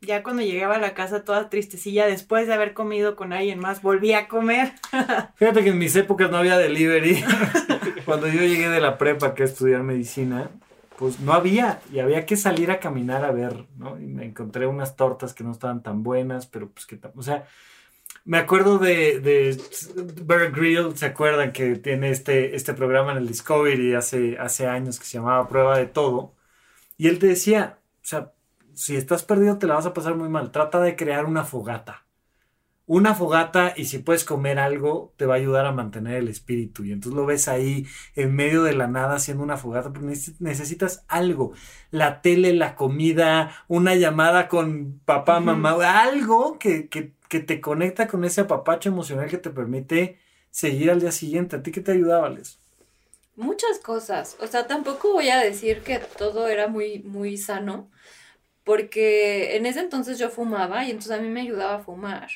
Ya cuando llegaba a la casa toda tristecilla, después de haber comido con alguien más, volví a comer. Fíjate que en mis épocas no había delivery. Cuando yo llegué de la prepa que estudiar medicina, pues no había y había que salir a caminar a ver, ¿no? Y me encontré unas tortas que no estaban tan buenas, pero pues que, o sea, me acuerdo de, de Bear Grylls, ¿se acuerdan que tiene este, este programa en el Discovery hace, hace años que se llamaba Prueba de Todo? Y él te decía, o sea, si estás perdido te la vas a pasar muy mal, trata de crear una fogata. Una fogata y si puedes comer algo te va a ayudar a mantener el espíritu. Y entonces lo ves ahí en medio de la nada haciendo una fogata porque neces- necesitas algo. La tele la comida una llamada con papá mamá algo que, que, que te conecta con ese apapacho emocional que te permite seguir al día siguiente. A ti qué te ayudaba Les? Muchas cosas. O sea, tampoco voy a decir que todo era muy, muy sano, porque en ese entonces yo fumaba y entonces a mí me ayudaba a fumar.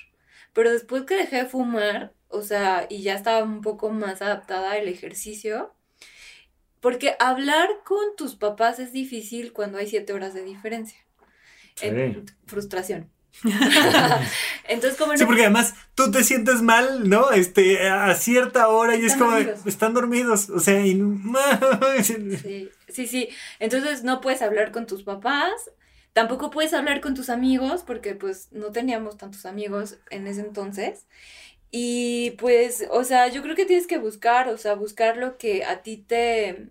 Pero después que dejé de fumar, o sea, y ya estaba un poco más adaptada al ejercicio, porque hablar con tus papás es difícil cuando hay siete horas de diferencia. En- frustración. Entonces, como Sí, porque además tú te sientes mal, ¿no? Este, a cierta hora y es como, dormidos. están dormidos, o sea, y... Sí, sí, sí. Entonces no puedes hablar con tus papás, tampoco puedes hablar con tus amigos, porque pues no teníamos tantos amigos en ese entonces. Y pues, o sea, yo creo que tienes que buscar, o sea, buscar lo que a ti te,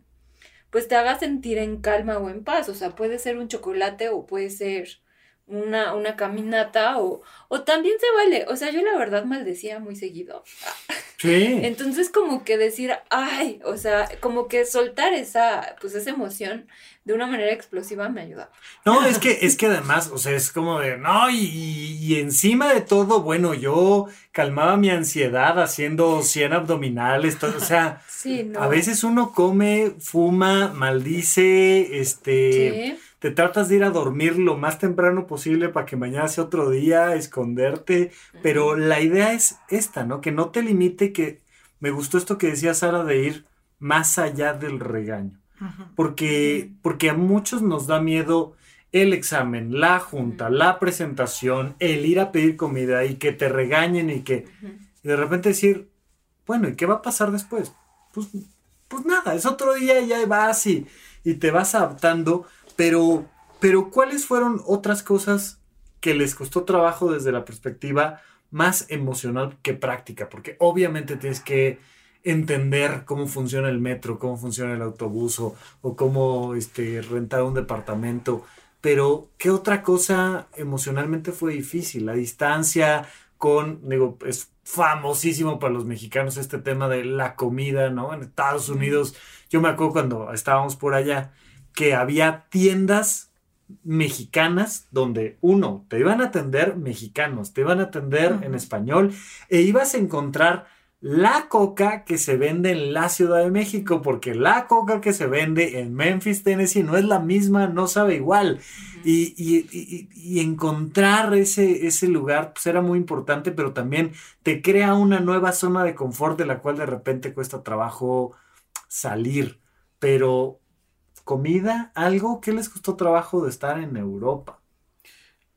pues te haga sentir en calma o en paz. O sea, puede ser un chocolate o puede ser una, una caminata o, o también se vale. O sea, yo la verdad maldecía muy seguido. Sí. Entonces como que decir, ay, o sea, como que soltar esa, pues esa emoción de una manera explosiva me ayudaba. No, es que, es que además, o sea, es como de, no, y, y encima de todo, bueno, yo calmaba mi ansiedad haciendo 100 abdominales, todo, o sea, Sí, no. a veces uno come, fuma, maldice, este, Sí, te tratas de ir a dormir lo más temprano posible para que mañana sea otro día, esconderte, pero la idea es esta, ¿no? Que no te limite, que me gustó esto que decía Sara de ir más allá del regaño porque, porque a muchos nos da miedo el examen, la junta, la presentación, el ir a pedir comida y que te regañen y que y de repente decir, bueno, ¿y qué va a pasar después? Pues, pues nada, es otro día y ya vas y, y te vas adaptando, pero, pero ¿cuáles fueron otras cosas que les costó trabajo desde la perspectiva más emocional que práctica? Porque obviamente tienes que entender cómo funciona el metro, cómo funciona el autobús o, o cómo este, rentar un departamento. Pero, ¿qué otra cosa emocionalmente fue difícil? La distancia con, digo, es famosísimo para los mexicanos este tema de la comida, ¿no? En Estados Unidos, yo me acuerdo cuando estábamos por allá, que había tiendas mexicanas donde uno, te iban a atender mexicanos, te iban a atender en Ujú. español e ibas a encontrar la coca que se vende en la Ciudad de México, porque la coca que se vende en Memphis, Tennessee, no es la misma, no sabe igual. Y, y, encontrar ese, ese lugar pues era muy importante, pero también te crea una nueva zona de confort de la cual de repente cuesta trabajo salir. Pero, comida, algo, ¿qué les costó trabajo de estar en Europa?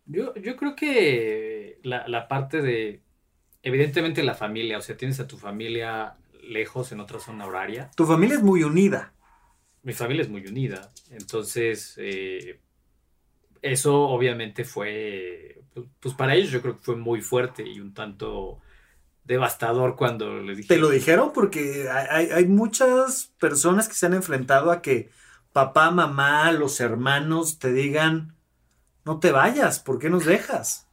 Yo, yo creo que la, la parte de evidentemente la familia, o sea, tienes a tu familia lejos en otra zona horaria. Tu familia es muy unida. Mi familia es muy unida. Entonces, eh, eso obviamente fue, pues para ellos yo creo que fue muy fuerte y un tanto devastador cuando les dije. ¿Te lo dijeron? Porque hay, hay muchas personas que se han enfrentado a que papá, mamá, los hermanos te digan, no te vayas, ¿por qué nos dejas?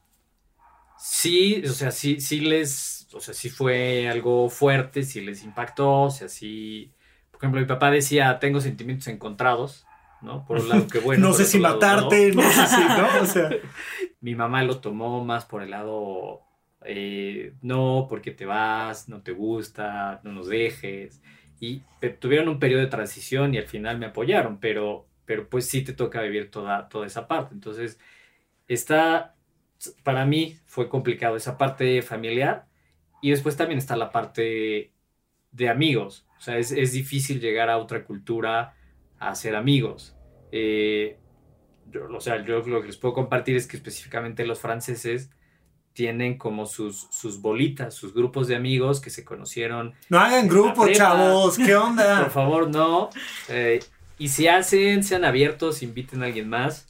Sí, o sea, sí, sí les, o sea, sí fue algo fuerte, sí les impactó, o sea, sí, por ejemplo, mi papá decía, tengo sentimientos encontrados, ¿no? Por un lado, que bueno. no sé si matarte, no. sé si, ¿no? O sea. mi mamá lo tomó más por el lado, eh, no, porque te vas, no te gusta, no nos dejes. Y tuvieron un periodo de transición y al final me apoyaron, pero, pero pues sí te toca vivir toda, toda esa parte. Entonces, está para mí fue complicado esa parte familiar y después también está la parte de amigos. O sea, es, es difícil llegar a otra cultura a ser amigos. Eh, yo, o sea, yo lo que les puedo compartir es que específicamente los franceses tienen como sus, sus bolitas, sus grupos de amigos que se conocieron. No hagan grupos, chavos, ¿qué onda? Por favor, no. Eh, y si hacen, sean abiertos, inviten a alguien más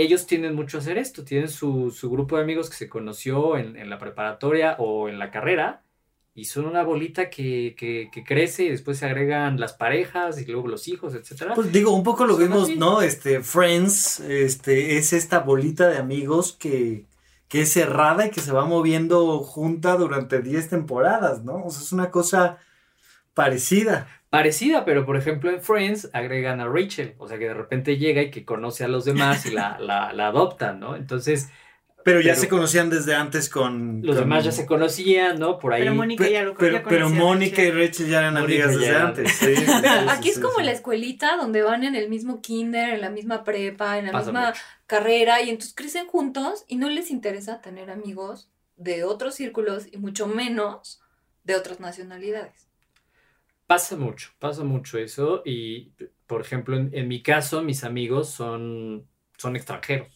ellos tienen mucho a hacer esto, tienen su, grupo de amigos que se conoció en, la preparatoria o en la carrera y son una bolita que, crece y después se agregan las parejas y luego los hijos, etcétera. Pues digo, un poco lo vimos, ¿no? Este, Friends, este, es esta bolita de amigos que, que es cerrada y que se va moviendo junta durante 10 temporadas, ¿no? O sea, es una cosa parecida parecida, pero por ejemplo en Friends agregan a Rachel, o sea que de repente llega y que conoce a los demás y la, la, adoptan, ¿no? Entonces... Pero ya se conocían desde antes con... Los demás ya se conocían, ¿no? Por ahí... Pero Mónica ya lo Pero, pero Mónica y Rachel ya eran amigas desde antes. Sí, aquí es como la escuelita donde van en el mismo kinder, en la misma prepa, en la misma carrera y entonces crecen juntos y no les interesa tener amigos de otros círculos y mucho menos de otras nacionalidades. Pasa mucho, pasa mucho eso. Y, por ejemplo, en, mi caso, mis amigos son, son extranjeros.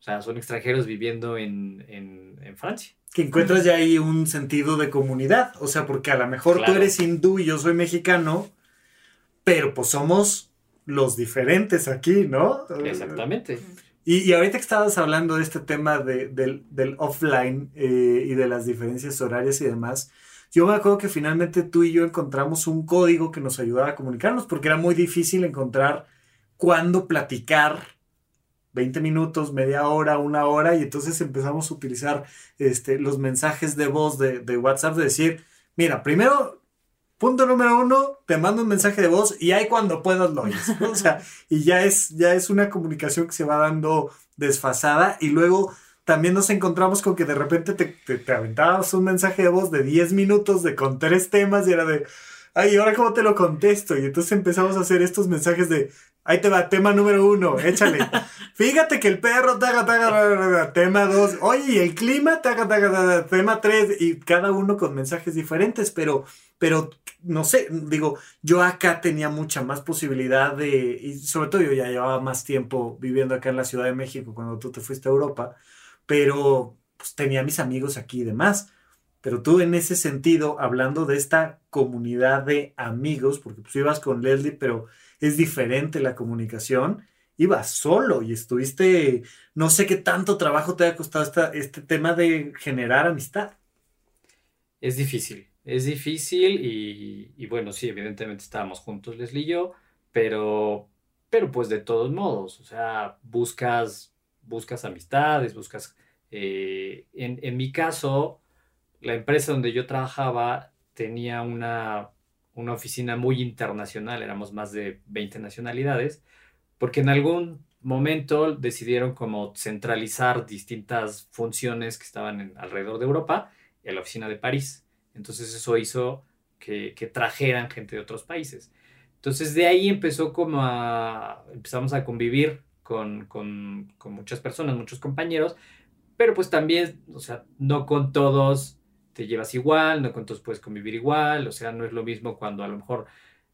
O sea, son extranjeros viviendo en, en, Francia. Que encuentras ya ahí un sentido de comunidad. O sea, porque a lo mejor tú eres hindú y yo soy mexicano, pero pues somos los diferentes aquí, ¿no? Exactamente. Y, ahorita que estabas hablando de este tema de, del, del, offline eh, y de las diferencias horarias y demás, yo me acuerdo que finalmente tú y yo encontramos un código que nos ayudaba a comunicarnos, porque era muy difícil encontrar cuándo platicar 20 minutos, media hora, una hora, y entonces empezamos a utilizar este, los mensajes de voz de, de WhatsApp, de decir, mira, primero punto número uno, te mando un mensaje de voz y ahí cuando puedas lo oyes. O sea, y ya es, ya es una comunicación que se va dando desfasada y luego también nos encontramos con que de repente te, te, aventabas un mensaje de voz de 10 minutos de con tres temas y era de, ay, ¿ahora cómo te lo contesto? Y entonces empezamos a hacer estos mensajes de, ahí te va, tema número uno, échale. Fíjate que el perro, taga, taga, tema dos, oye, y el clima, taga, taga, tema tres, y cada uno con mensajes diferentes, pero, pero, no sé, digo, yo acá tenía mucha más posibilidad de, y sobre todo yo ya llevaba más tiempo viviendo acá en la Ciudad de México cuando tú te fuiste a Europa, pero pues, tenía mis amigos aquí y demás. Pero tú en ese sentido, hablando de esta comunidad de amigos, porque pues ibas con Leslie, pero es diferente la comunicación, ibas solo y estuviste, no sé qué tanto trabajo te ha costado este tema de generar amistad. Es difícil, es difícil y, y, bueno, sí, evidentemente estábamos juntos Leslie y yo, pero, pero pues de todos modos, o sea, buscas, buscas amistades, buscas eh, en, mi caso, la empresa donde yo trabajaba tenía una, una oficina muy internacional, éramos más de 20 nacionalidades, porque en algún momento decidieron como centralizar distintas funciones que estaban alrededor de Europa en la oficina de París. Entonces eso hizo que, que trajeran gente de otros países. Entonces de ahí empezó como a, empezamos a convivir con, con, con, muchas personas, muchos compañeros, pero pues también, o sea, no con todos te llevas igual, no con todos puedes convivir igual, o sea, no es lo mismo cuando a lo mejor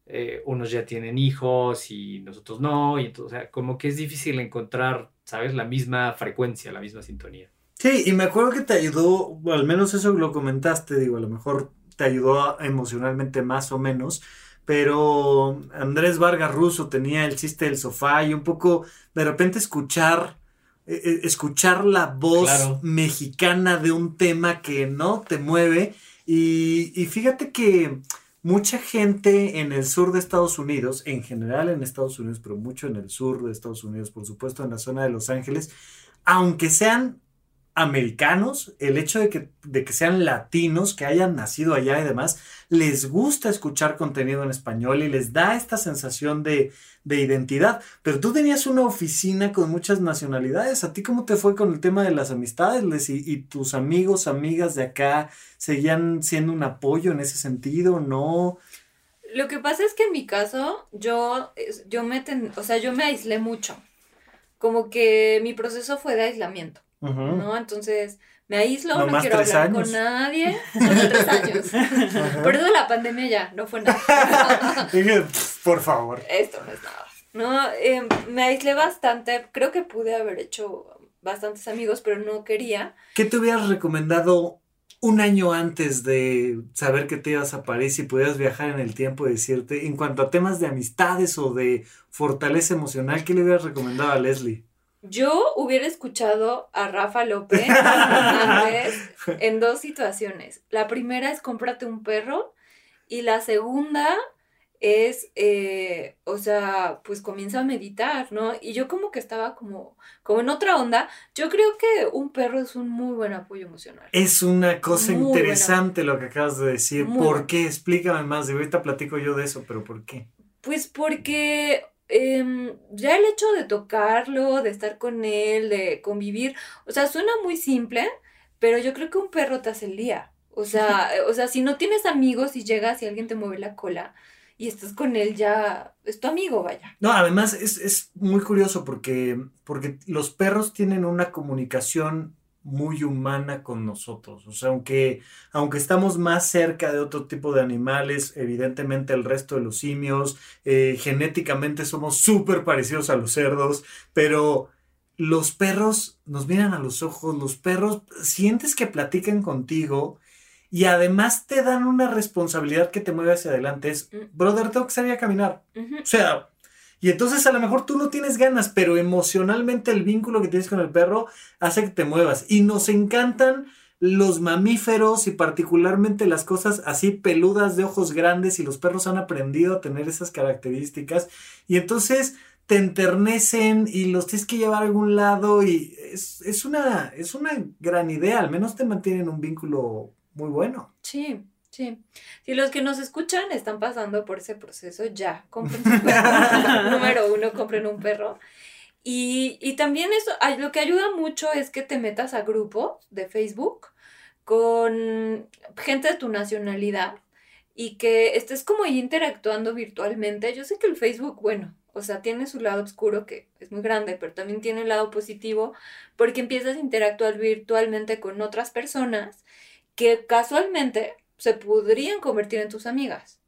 eh, unos ya tienen hijos y nosotros no, y entonces, o sea, como que es difícil encontrar, ¿sabes? La misma frecuencia, la misma sintonía. Sí, y me acuerdo que te ayudó, al menos eso lo comentaste, digo, a lo mejor te ayudó emocionalmente más o menos, pero Andrés Vargas Russo tenía el chiste del sofá y un poco de repente escuchar e, e, escuchar la voz mexicana de un tema que no te mueve. Y, y fíjate que mucha gente en el sur de Estados Unidos, en general en Estados Unidos, pero mucho en el sur de Estados Unidos, por supuesto en la zona de Los Ángeles, aunque sean americanos, el hecho de que, de que sean latinos, que hayan nacido allá y demás, les gusta escuchar contenido en español y les da esta sensación de, de identidad. Pero tú tenías una oficina con muchas nacionalidades. ¿A ti cómo te fue con el tema de las amistades? ¿Y, tus amigos, amigas de acá seguían siendo un apoyo en ese sentido? ¿No? Lo que pasa es que en mi caso, yo, yo me, o sea, yo me aislé mucho. Como que mi proceso fue de aislamiento. ¿No? Entonces, me aíslo, no, quiero hablar con nadie. Solo tres años. Por eso la pandemia ya, no fue nada. Dije, por favor. Esto no es nada. No, em, me aislé bastante. Creo que pude haber hecho bastantes amigos, pero no quería. ¿Qué te hubieras recomendado un año antes de saber que te ibas a París y pudieras viajar en el tiempo y decirte, en cuanto a temas de amistades o de fortaleza emocional, ¿qué le hubieras recomendado a Leslie? Yo hubiera escuchado a Rafa López antes en dos situaciones. La primera es cómprate un perro y la segunda es, eh, o sea, pues comienza a meditar, ¿no? Y yo como que estaba como, como en otra onda. Yo creo que un perro es un muy buen apoyo emocional. Es una cosa interesante lo que acabas de decir. ¿Por qué? Explícame más. De ahorita platico yo de eso, pero ¿por qué? Pues porque Em, ya el hecho de tocarlo, de estar con él, de convivir, o sea, suena muy simple, pero yo creo que un perro te hace el día. O sea, o sea, si no tienes amigos y llegas y alguien te mueve la cola y estás con él, ya es tu amigo, vaya. No, además es, es muy curioso porque, porque los perros tienen una comunicación muy humana con nosotros. O sea, aunque, aunque estamos más cerca de otro tipo de animales, evidentemente el resto de los simios, eh, genéticamente somos súper parecidos a los cerdos, pero los perros nos miran a los ojos, los perros sientes que platican contigo y además te dan una responsabilidad que te mueve hacia adelante. Es, mm. brother, tengo que salir a caminar. O sea, y entonces a lo mejor tú no tienes ganas, pero emocionalmente el vínculo que tienes con el perro hace que te muevas. Y nos encantan los mamíferos y particularmente las cosas así peludas de ojos grandes y los perros han aprendido a tener esas características. Y entonces te enternecen y los tienes que llevar a algún lado y es, es, una, es una gran idea, al menos te mantienen un vínculo muy bueno. Sí, Sí. Si los que nos escuchan están pasando por ese proceso, ya, compren un perro. Número uno, compren un perro. Y, y también eso, lo que ayuda mucho es que te metas a grupos de Facebook con gente de tu nacionalidad y que estés como ahí interactuando virtualmente. Yo sé que el Facebook, bueno, o sea, tiene su lado oscuro que es muy grande, pero también tiene el lado positivo porque empiezas a interactuar virtualmente con otras personas que casualmente se podrían convertir en tus amigas.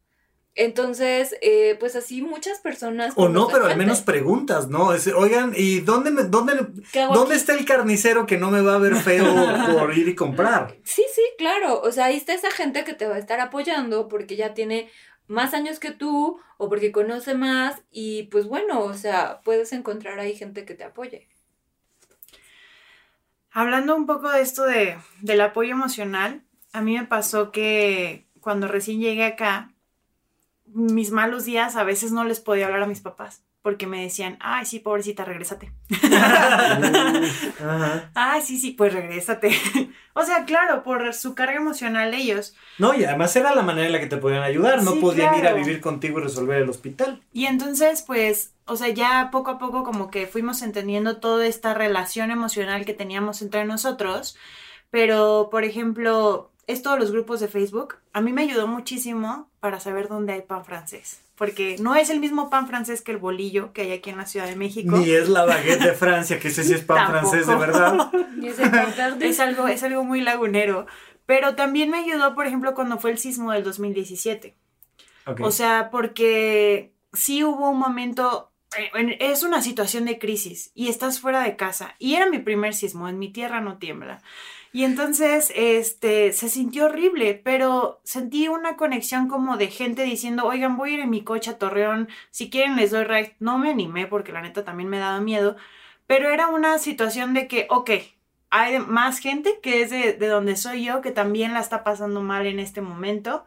Entonces, eh, pues así muchas personas... O no, pero al menos preguntas, ¿no? Oigan, ¿y dónde, me, dónde, dónde está el carnicero que no me va a ver feo por ir y comprar? Sí, sí, claro. O sea, ahí está esa gente que te va a estar apoyando porque ya tiene más años que tú o porque conoce más y pues bueno, o sea, puedes encontrar ahí gente que te apoye. Hablando un poco de esto de, del apoyo emocional, a mí me pasó que cuando recién llegué acá, mis malos días a veces no les podía hablar a mis papás porque me decían, ay, sí, pobrecita, regrésate. ay, sí, sí, pues regrésate. o sea, claro, por su carga emocional ellos. No, y además era la manera en la que te podían ayudar, no podían ir a vivir contigo y resolver el hospital. Y entonces, pues, o sea, ya poco a poco como que fuimos entendiendo toda esta relación emocional que teníamos entre nosotros, pero, por ejemplo, es todos los grupos de Facebook. A mí me ayudó muchísimo para saber dónde hay pan francés. Porque no es el mismo pan francés que el bolillo que hay aquí en la Ciudad de México. Ni es la baguette de Francia, que ese sí es pan francés de verdad. es, algo, es algo muy lagunero. Pero también me ayudó, por ejemplo, cuando fue el sismo del 2017. O sea, porque sí hubo un momento, es una situación de crisis y estás fuera de casa. Y era mi primer sismo, en mi tierra no tiembla. Y entonces, este, se sintió horrible, pero sentí una conexión como de gente diciendo, oigan, voy a ir en mi coche a Torreón, si quieren les doy ride. No me animé porque la neta también me daba miedo, pero era una situación de que, ok, hay más gente que es de, donde soy yo que también la está pasando mal en este momento.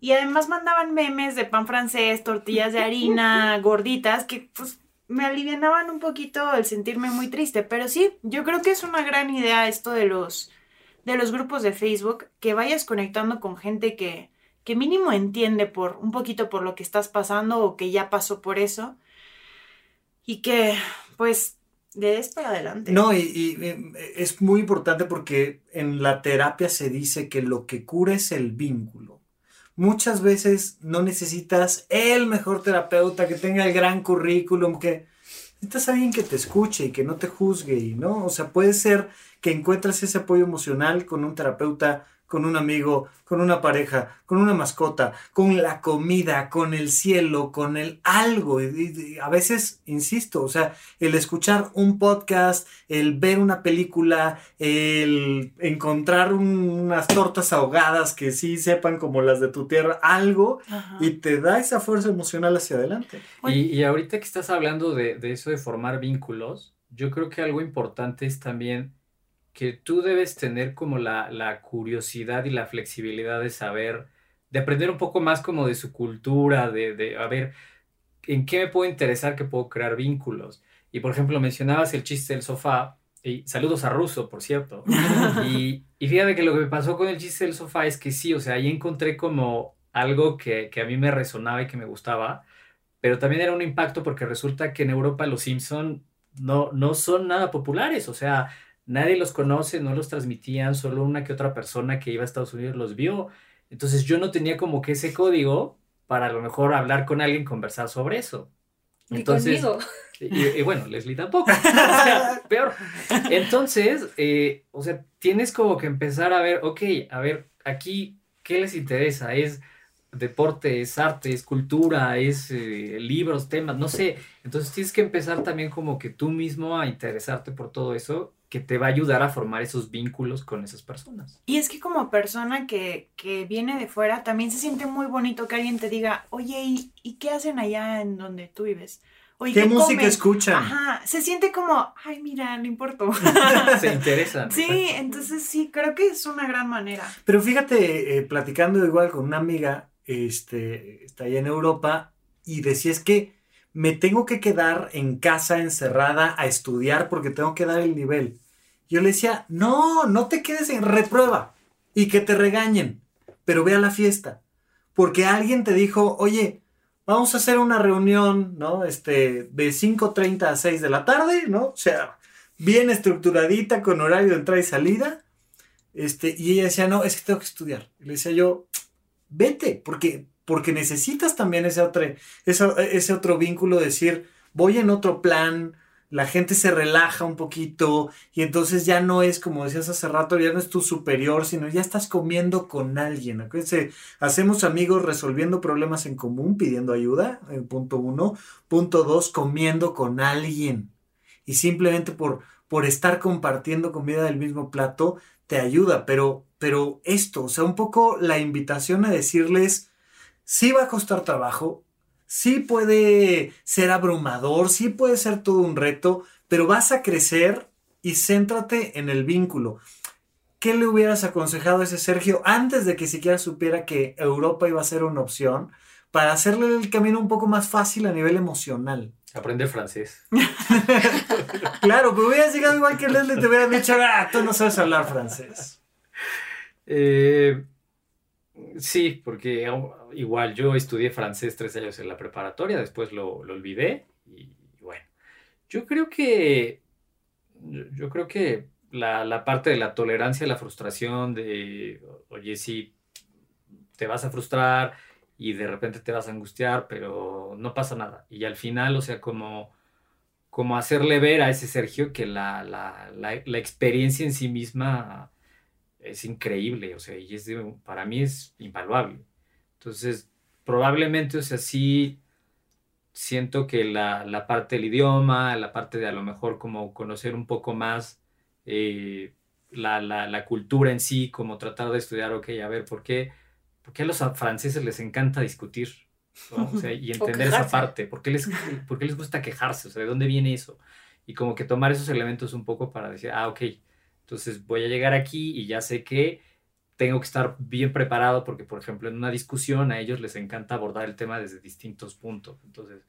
Y además mandaban memes de pan francés, tortillas de harina, gorditas, que pues me alivianaban un poquito el sentirme muy triste. Pero sí, yo creo que es una gran idea esto de los de los grupos de Facebook, que vayas conectando con gente que, que mínimo entiende por un poquito por lo que estás pasando o que ya pasó por eso y que pues le des para adelante. No, y, es muy importante porque en la terapia se dice que lo que cura es el vínculo. Muchas veces no necesitas el mejor terapeuta que tenga el gran currículum, que necesitas alguien que te escuche y que no te juzgue, ¿no? O sea, puede ser que encuentras ese apoyo emocional con un terapeuta, con un amigo, con una pareja, con una mascota, con la comida, con el cielo, con el algo. Y, a veces, insisto, o sea, el escuchar un podcast, el ver una película, el encontrar unas tortas ahogadas que sí sepan como las de tu tierra, algo, y te da esa fuerza emocional hacia adelante. Y, ahorita que estás hablando de, de eso de formar vínculos, yo creo que algo importante es también que tú debes tener como la, curiosidad y la flexibilidad de saber, de aprender un poco más como de su cultura, de, de, a ver, en qué me puedo interesar que puedo crear vínculos. Y por ejemplo, mencionabas el chiste del sofá, y saludos a Russo, por cierto. y, y, fíjate que lo que me pasó con el chiste del sofá es que sí, o sea, ahí encontré como algo que, que a mí me resonaba y que me gustaba, pero también era un impacto porque resulta que en Europa los Simpson no, no son nada populares, o sea, nadie los conoce, no los transmitían, solo una que otra persona que iba a Estados Unidos los vio. Entonces yo no tenía como que ese código para a lo mejor hablar con alguien, conversar sobre eso. Entonces, y, bueno, Leslie tampoco. peor. Entonces, eh, o sea, tienes como que empezar a ver, ok, a ver, aquí, ¿qué les interesa? ¿Es deporte, es arte, es cultura, es eh, libros, temas, no sé. Entonces tienes que empezar también como que tú mismo a interesarte por todo eso que te va a ayudar a formar esos vínculos con esas personas. Y es que como persona que, viene de fuera, también se siente muy bonito que alguien te diga, oye, ¿y, qué hacen allá en donde tú vives? ¿Qué, música escuchan? Ajá, se siente como, ay, mira, no importa. se interesan. Sí, entonces sí, creo que es una gran manera. Pero fíjate, eh, platicando igual con una amiga, este, está allá en Europa, y decía es que me tengo que quedar en casa encerrada a estudiar porque tengo que dar el nivel. Yo le decía, no, no te quedes en reprueba y que te regañen, pero ve a la fiesta. Porque alguien te dijo, oye, vamos a hacer una reunión, ¿no? Este, de 5.30 a 6 de la tarde, ¿no? O sea, bien estructuradita, con horario de entrada y salida. Este, y ella decía, no, es que tengo que estudiar. Le decía yo, vete, porque, porque necesitas también ese otro, ese, ese otro vínculo, decir, voy en otro plan, la gente se relaja un poquito y entonces ya no es como decías hace rato, ya no es tu superior, sino ya estás comiendo con alguien. Acuérdense, hacemos amigos resolviendo problemas en común, pidiendo ayuda, eh, punto uno. Punto dos, comiendo con alguien. Y simplemente por, por estar compartiendo comida del mismo plato, te ayuda. Pero, pero esto, o sea, un poco la invitación a decirles, sí va a costar trabajo, sí puede ser abrumador, sí puede ser todo un reto, pero vas a crecer y céntrate en el vínculo. ¿Qué le hubieras aconsejado a ese Sergio antes de que siquiera supiera que Europa iba a ser una opción para hacerle el camino un poco más fácil a nivel emocional? Aprender francés. claro, pero hubieras llegado igual que Leslie te hubiera dicho, ah, tú no sabes hablar francés. Eh, Sí, porque igual yo estudié francés tres años en la preparatoria, después lo, olvidé y bueno, yo creo que, yo creo que la, parte de la tolerancia, la frustración, de, oye, sí, te vas a frustrar y de repente te vas a angustiar, pero no pasa nada. Y al final, o sea, como, como hacerle ver a ese Sergio que la, la, la experiencia en sí misma es increíble, o sea, y es para mí es invaluable. Entonces, probablemente, o sea, sí siento que la, la, parte del idioma, la parte de a lo mejor como conocer un poco más eh, la, la, la, cultura en sí, como tratar de estudiar, ok, a ver, ¿por qué, por qué a los franceses les encanta discutir? O sea, y entender esa parte, ¿por qué, les, ¿por qué les gusta quejarse? O sea, ¿de dónde viene eso? Y como que tomar esos elementos un poco para decir, ah, ok, entonces voy a llegar aquí y ya sé que tengo que estar bien preparado porque, por ejemplo, en una discusión a ellos les encanta abordar el tema desde distintos puntos. Entonces,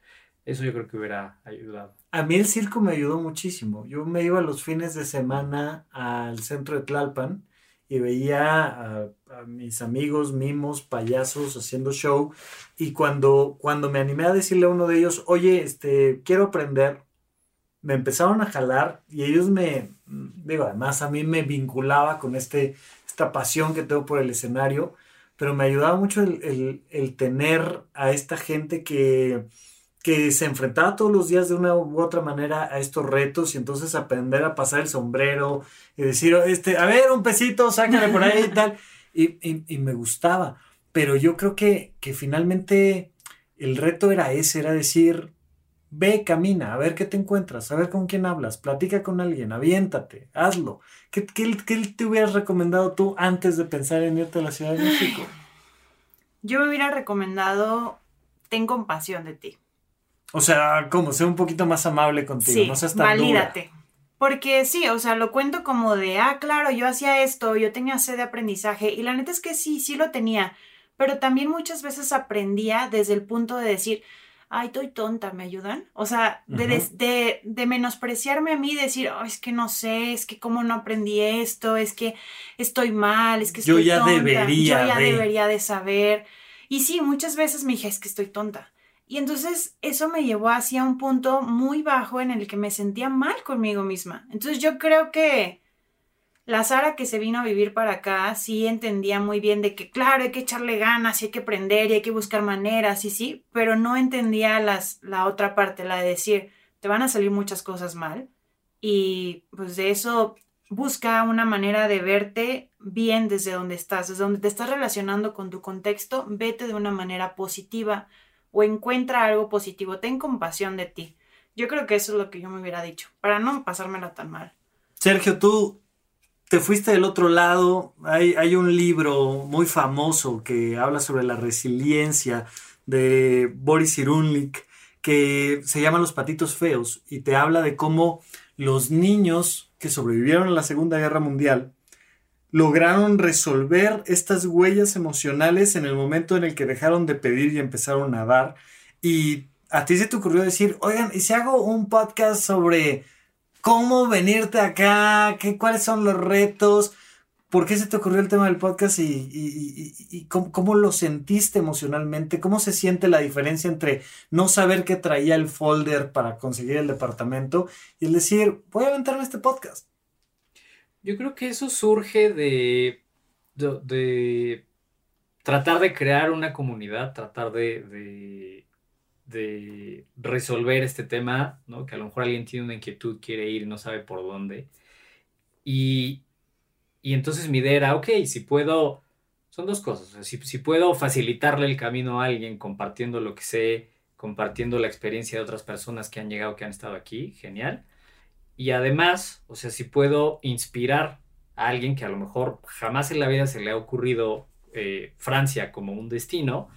eso yo creo que hubiera ayudado. A mí el circo me ayudó muchísimo. Yo me iba los fines de semana al centro de Tlalpan y veía a, a mis amigos, mimos, payasos haciendo show. Y cuando, cuando me animé a decirle a uno de ellos, oye, este, quiero aprender, me empezaron a jalar y ellos me, digo, además a mí me vinculaba con este esta pasión que tengo por el escenario, pero me ayudaba mucho el, el, tener a esta gente que, que se enfrentaba todos los días de una u otra manera a estos retos y entonces aprender a pasar el sombrero y decir, este, a ver, un pesito, sácale por ahí y tal. Y, y, y, me gustaba. Pero yo creo que, que finalmente el reto era ese, era decir, Ve, camina, a ver qué te encuentras, a ver con quién hablas, platica con alguien, aviéntate, hazlo. ¿Qué, qué, qué te hubieras recomendado tú antes de pensar en irte a la Ciudad de México? Yo me hubiera recomendado, ten compasión de ti. O sea, como, Sé un poquito más amable contigo, sí, no seas tan valídate. Porque sí, o sea, lo cuento como de, ah, claro, yo hacía esto, yo tenía sed de aprendizaje, y la neta es que sí, sí lo tenía, pero también muchas veces aprendía desde el punto de decir, ay, estoy tonta, ¿me ayudan? O sea, de, de, de, menospreciarme a mí, decir, oh, es que no sé, es que cómo no aprendí esto, es que estoy mal, es que estoy Yo ya tonta, debería yo ya de... debería de saber. Y sí, muchas veces me dije, es que estoy tonta. Y entonces eso me llevó hacia un punto muy bajo en el que me sentía mal conmigo misma. Entonces yo creo que la Sara que se vino a vivir para acá sí entendía muy bien de que, claro, hay que echarle ganas, y hay que aprender y hay que buscar maneras, y sí, pero no entendía las, la otra parte, la de decir, te van a salir muchas cosas mal y pues de eso busca una manera de verte bien desde donde estás, desde donde te estás relacionando con tu contexto, vete de una manera positiva o encuentra algo positivo, ten compasión de ti. Yo creo que eso es lo que yo me hubiera dicho, para no pasármela tan mal. Sergio, tú te fuiste del otro lado. Hay, hay, un libro muy famoso que habla sobre la resiliencia de Boris Irunlik que se llama Los patitos feos y te habla de cómo los niños que sobrevivieron a la Segunda Guerra Mundial lograron resolver estas huellas emocionales en el momento en el que dejaron de pedir y empezaron a dar. Y a ti se te ocurrió decir, oigan, ¿y si hago un podcast sobre cómo venirte acá, qué, cuáles son los retos, por qué se te ocurrió el tema del podcast y, cómo, cómo, lo sentiste emocionalmente, cómo se siente la diferencia entre no saber que traía el folder para conseguir el departamento y el decir, voy a aventarme este podcast. Yo creo que eso surge de, de, tratar de crear una comunidad, tratar de de resolver este tema, ¿no? Que a lo mejor alguien tiene una inquietud, quiere ir no sabe por dónde. Y, y entonces mi idea era, ok, si puedo, son dos cosas, si, si, puedo facilitarle el camino a alguien compartiendo lo que sé, compartiendo la experiencia de otras personas que han llegado, que han estado aquí, genial. Y además, o sea, si puedo inspirar a alguien que a lo mejor jamás en la vida se le ha ocurrido eh, Francia como un destino,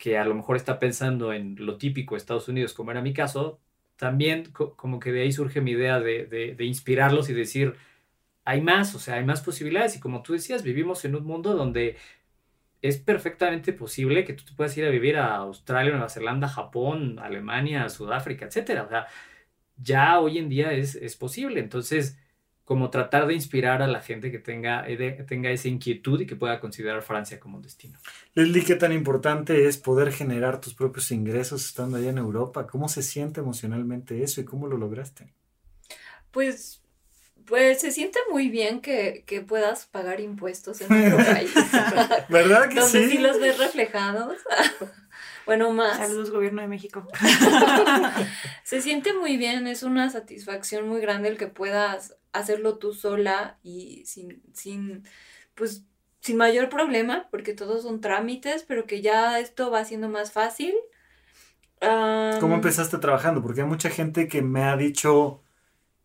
que a lo mejor está pensando en lo típico de Estados Unidos, como era mi caso, también como que de ahí surge mi idea de, de, inspirarlos y decir, hay más, o sea, hay más posibilidades. Y como tú decías, vivimos en un mundo donde es perfectamente posible que tú te puedas ir a vivir a Australia, Nueva Zelanda, Japón, Alemania, Sudáfrica, etcétera. O sea, ya hoy en día es, es posible. Entonces, como tratar de inspirar a la gente que tenga, eh, tenga esa inquietud y que pueda considerar Francia como un destino. Leslie, ¿qué tan importante es poder generar tus propios ingresos estando allá en Europa? ¿Cómo se siente emocionalmente eso y cómo lo lograste? Pues, Pues se siente muy bien que, que puedas pagar impuestos en otro país. ¿Verdad que Donde sí? sí los ves reflejados. bueno, más. Saludos, gobierno de México. Se siente muy bien, es una satisfacción muy grande el que puedas hacerlo tú sola y sin, sin, pues, sin mayor problema, porque todos son trámites, pero que ya esto va siendo más fácil. ¿Cómo Am, empezaste trabajando? Porque hay mucha gente que me ha dicho,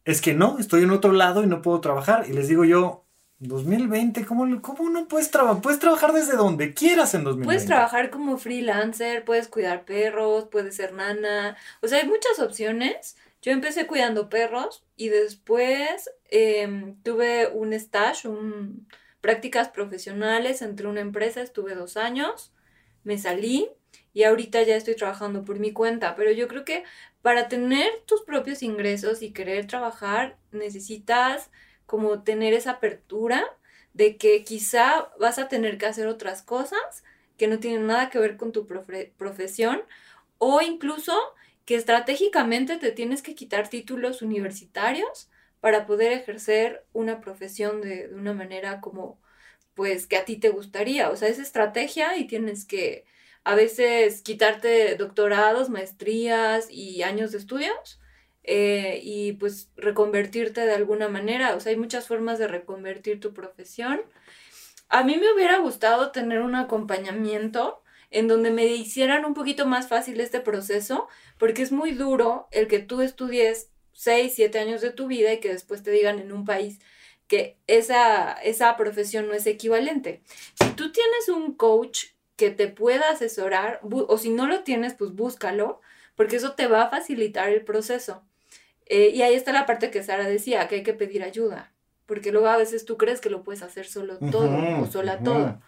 es que no, estoy en otro lado y no puedo trabajar. Y les digo yo, 2020, ¿cómo, cómo no puedes trabajar? Puedes trabajar desde donde quieras en 2020. Puedes trabajar como freelancer, puedes cuidar perros, puedes ser nana, o sea, hay muchas opciones. Yo empecé cuidando perros y después em, tuve un stage, un, prácticas profesionales entre una empresa, estuve dos años, me salí y ahorita ya estoy trabajando por mi cuenta, pero yo creo que para tener tus propios ingresos y querer trabajar necesitas como tener esa apertura de que quizá vas a tener que hacer otras cosas que no tienen nada que ver con tu profe- profesión o incluso que estratégicamente te tienes que quitar títulos universitarios para poder ejercer una profesión de, una manera como pues que a ti te gustaría. O sea, es estrategia y tienes que a veces quitarte doctorados, maestrías y años de estudios eh, y pues reconvertirte de alguna manera. O sea, hay muchas formas de reconvertir tu profesión. A mí me hubiera gustado tener un acompañamiento en donde me hicieran un poquito más fácil este proceso, porque es muy duro el que tú estudies 6, 7 años de tu vida y que después te digan en un país que esa, esa profesión no es equivalente. Si tú tienes un coach que te pueda asesorar, o si no lo tienes, pues búscalo, porque eso te va a facilitar el proceso. Eh, y ahí está la parte que Sara decía, que hay que pedir ayuda, porque luego a veces tú crees que lo puedes hacer solo todo o sola todo.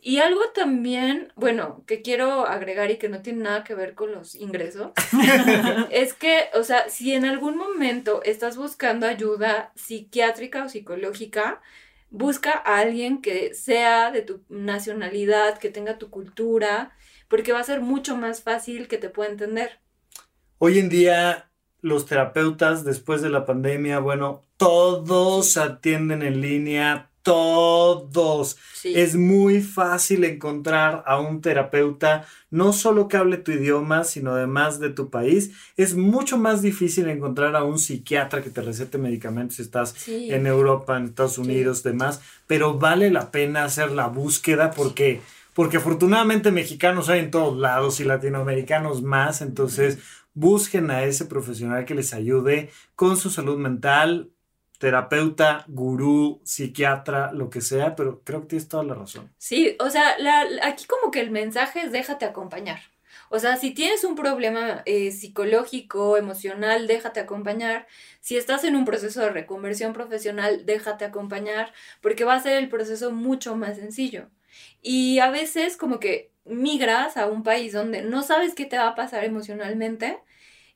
Y algo también, bueno, que quiero agregar y que no tiene nada que ver con los ingresos, es que, o sea, si en algún momento estás buscando ayuda psiquiátrica o psicológica, busca a alguien que sea de tu nacionalidad, que tenga tu cultura, porque va a ser mucho más fácil que te pueda entender. Hoy en día, los terapeutas, después de la pandemia, bueno, todos atienden en línea, todos. Sí. Es muy fácil encontrar a un terapeuta, no solo que hable tu idioma, sino además de tu país. Es mucho más difícil encontrar a un psiquiatra que te recete medicamentos si estás Sí. en Europa, en Estados Sí. Unidos, demás, pero vale la pena hacer la búsqueda porque, porque afortunadamente mexicanos hay en todos lados y latinoamericanos más, entonces busquen a ese profesional que les ayude con su salud mental, terapeuta, gurú, psiquiatra, lo que sea, pero creo que tienes toda la razón. Sí, o sea, la- aquí como que el mensaje es déjate acompañar. O sea, si tienes un problema eh, psicológico, emocional, déjate acompañar. Si estás en un proceso de reconversión profesional, déjate acompañar, porque va a ser el proceso mucho más sencillo. Y a veces como que migras a un país donde no sabes qué te va a pasar emocionalmente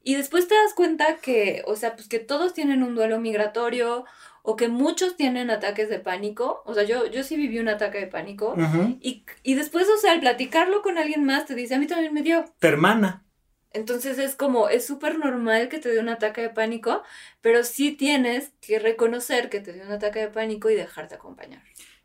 y después te das cuenta que, o sea, pues que todos tienen un duelo migratorio o que muchos tienen ataques de pánico. O sea, yo, yo sí viví un ataque de pánico. Y, y después, o sea, al platicarlo con alguien más, te dice, a mí también me dio. Tu hermana. Entonces es como, es súper normal que te dé un ataque de pánico, pero sí tienes que reconocer que te dio un ataque de pánico y dejarte acompañar.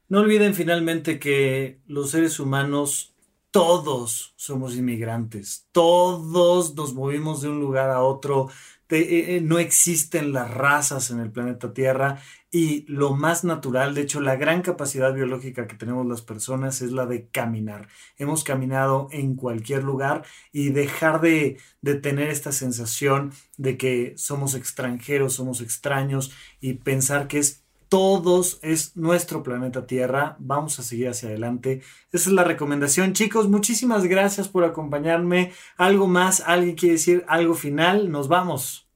No olviden finalmente que los seres humanos, todos somos inmigrantes, todos nos movimos de un lugar a otro, eh, eh, no existen las razas en el planeta Tierra y lo más natural, de hecho la gran capacidad biológica que tenemos las personas es la de caminar. Hemos caminado en cualquier lugar y dejar de, de tener esta sensación de que somos extranjeros, somos extraños y pensar que es todos es nuestro planeta Tierra. Vamos a seguir hacia adelante. Esa es la recomendación. Chicos, muchísimas gracias por acompañarme. ¿Algo más? ¿Alguien quiere decir algo final? Nos vamos.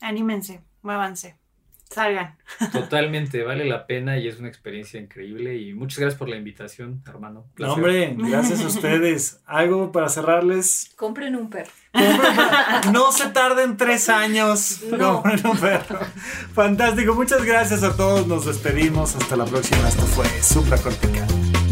Anímense, muévanse, salgan. Totalmente, vale la pena y es una experiencia increíble. Y muchas gracias por la invitación, hermano. No, hombre, gracias a ustedes. ¿Algo para cerrarles? Compren un perro. No se tarden tres años. No. Compren un perro. Fantástico. Muchas gracias a todos. Nos despedimos. Hasta la próxima. Esto fue Supracortical.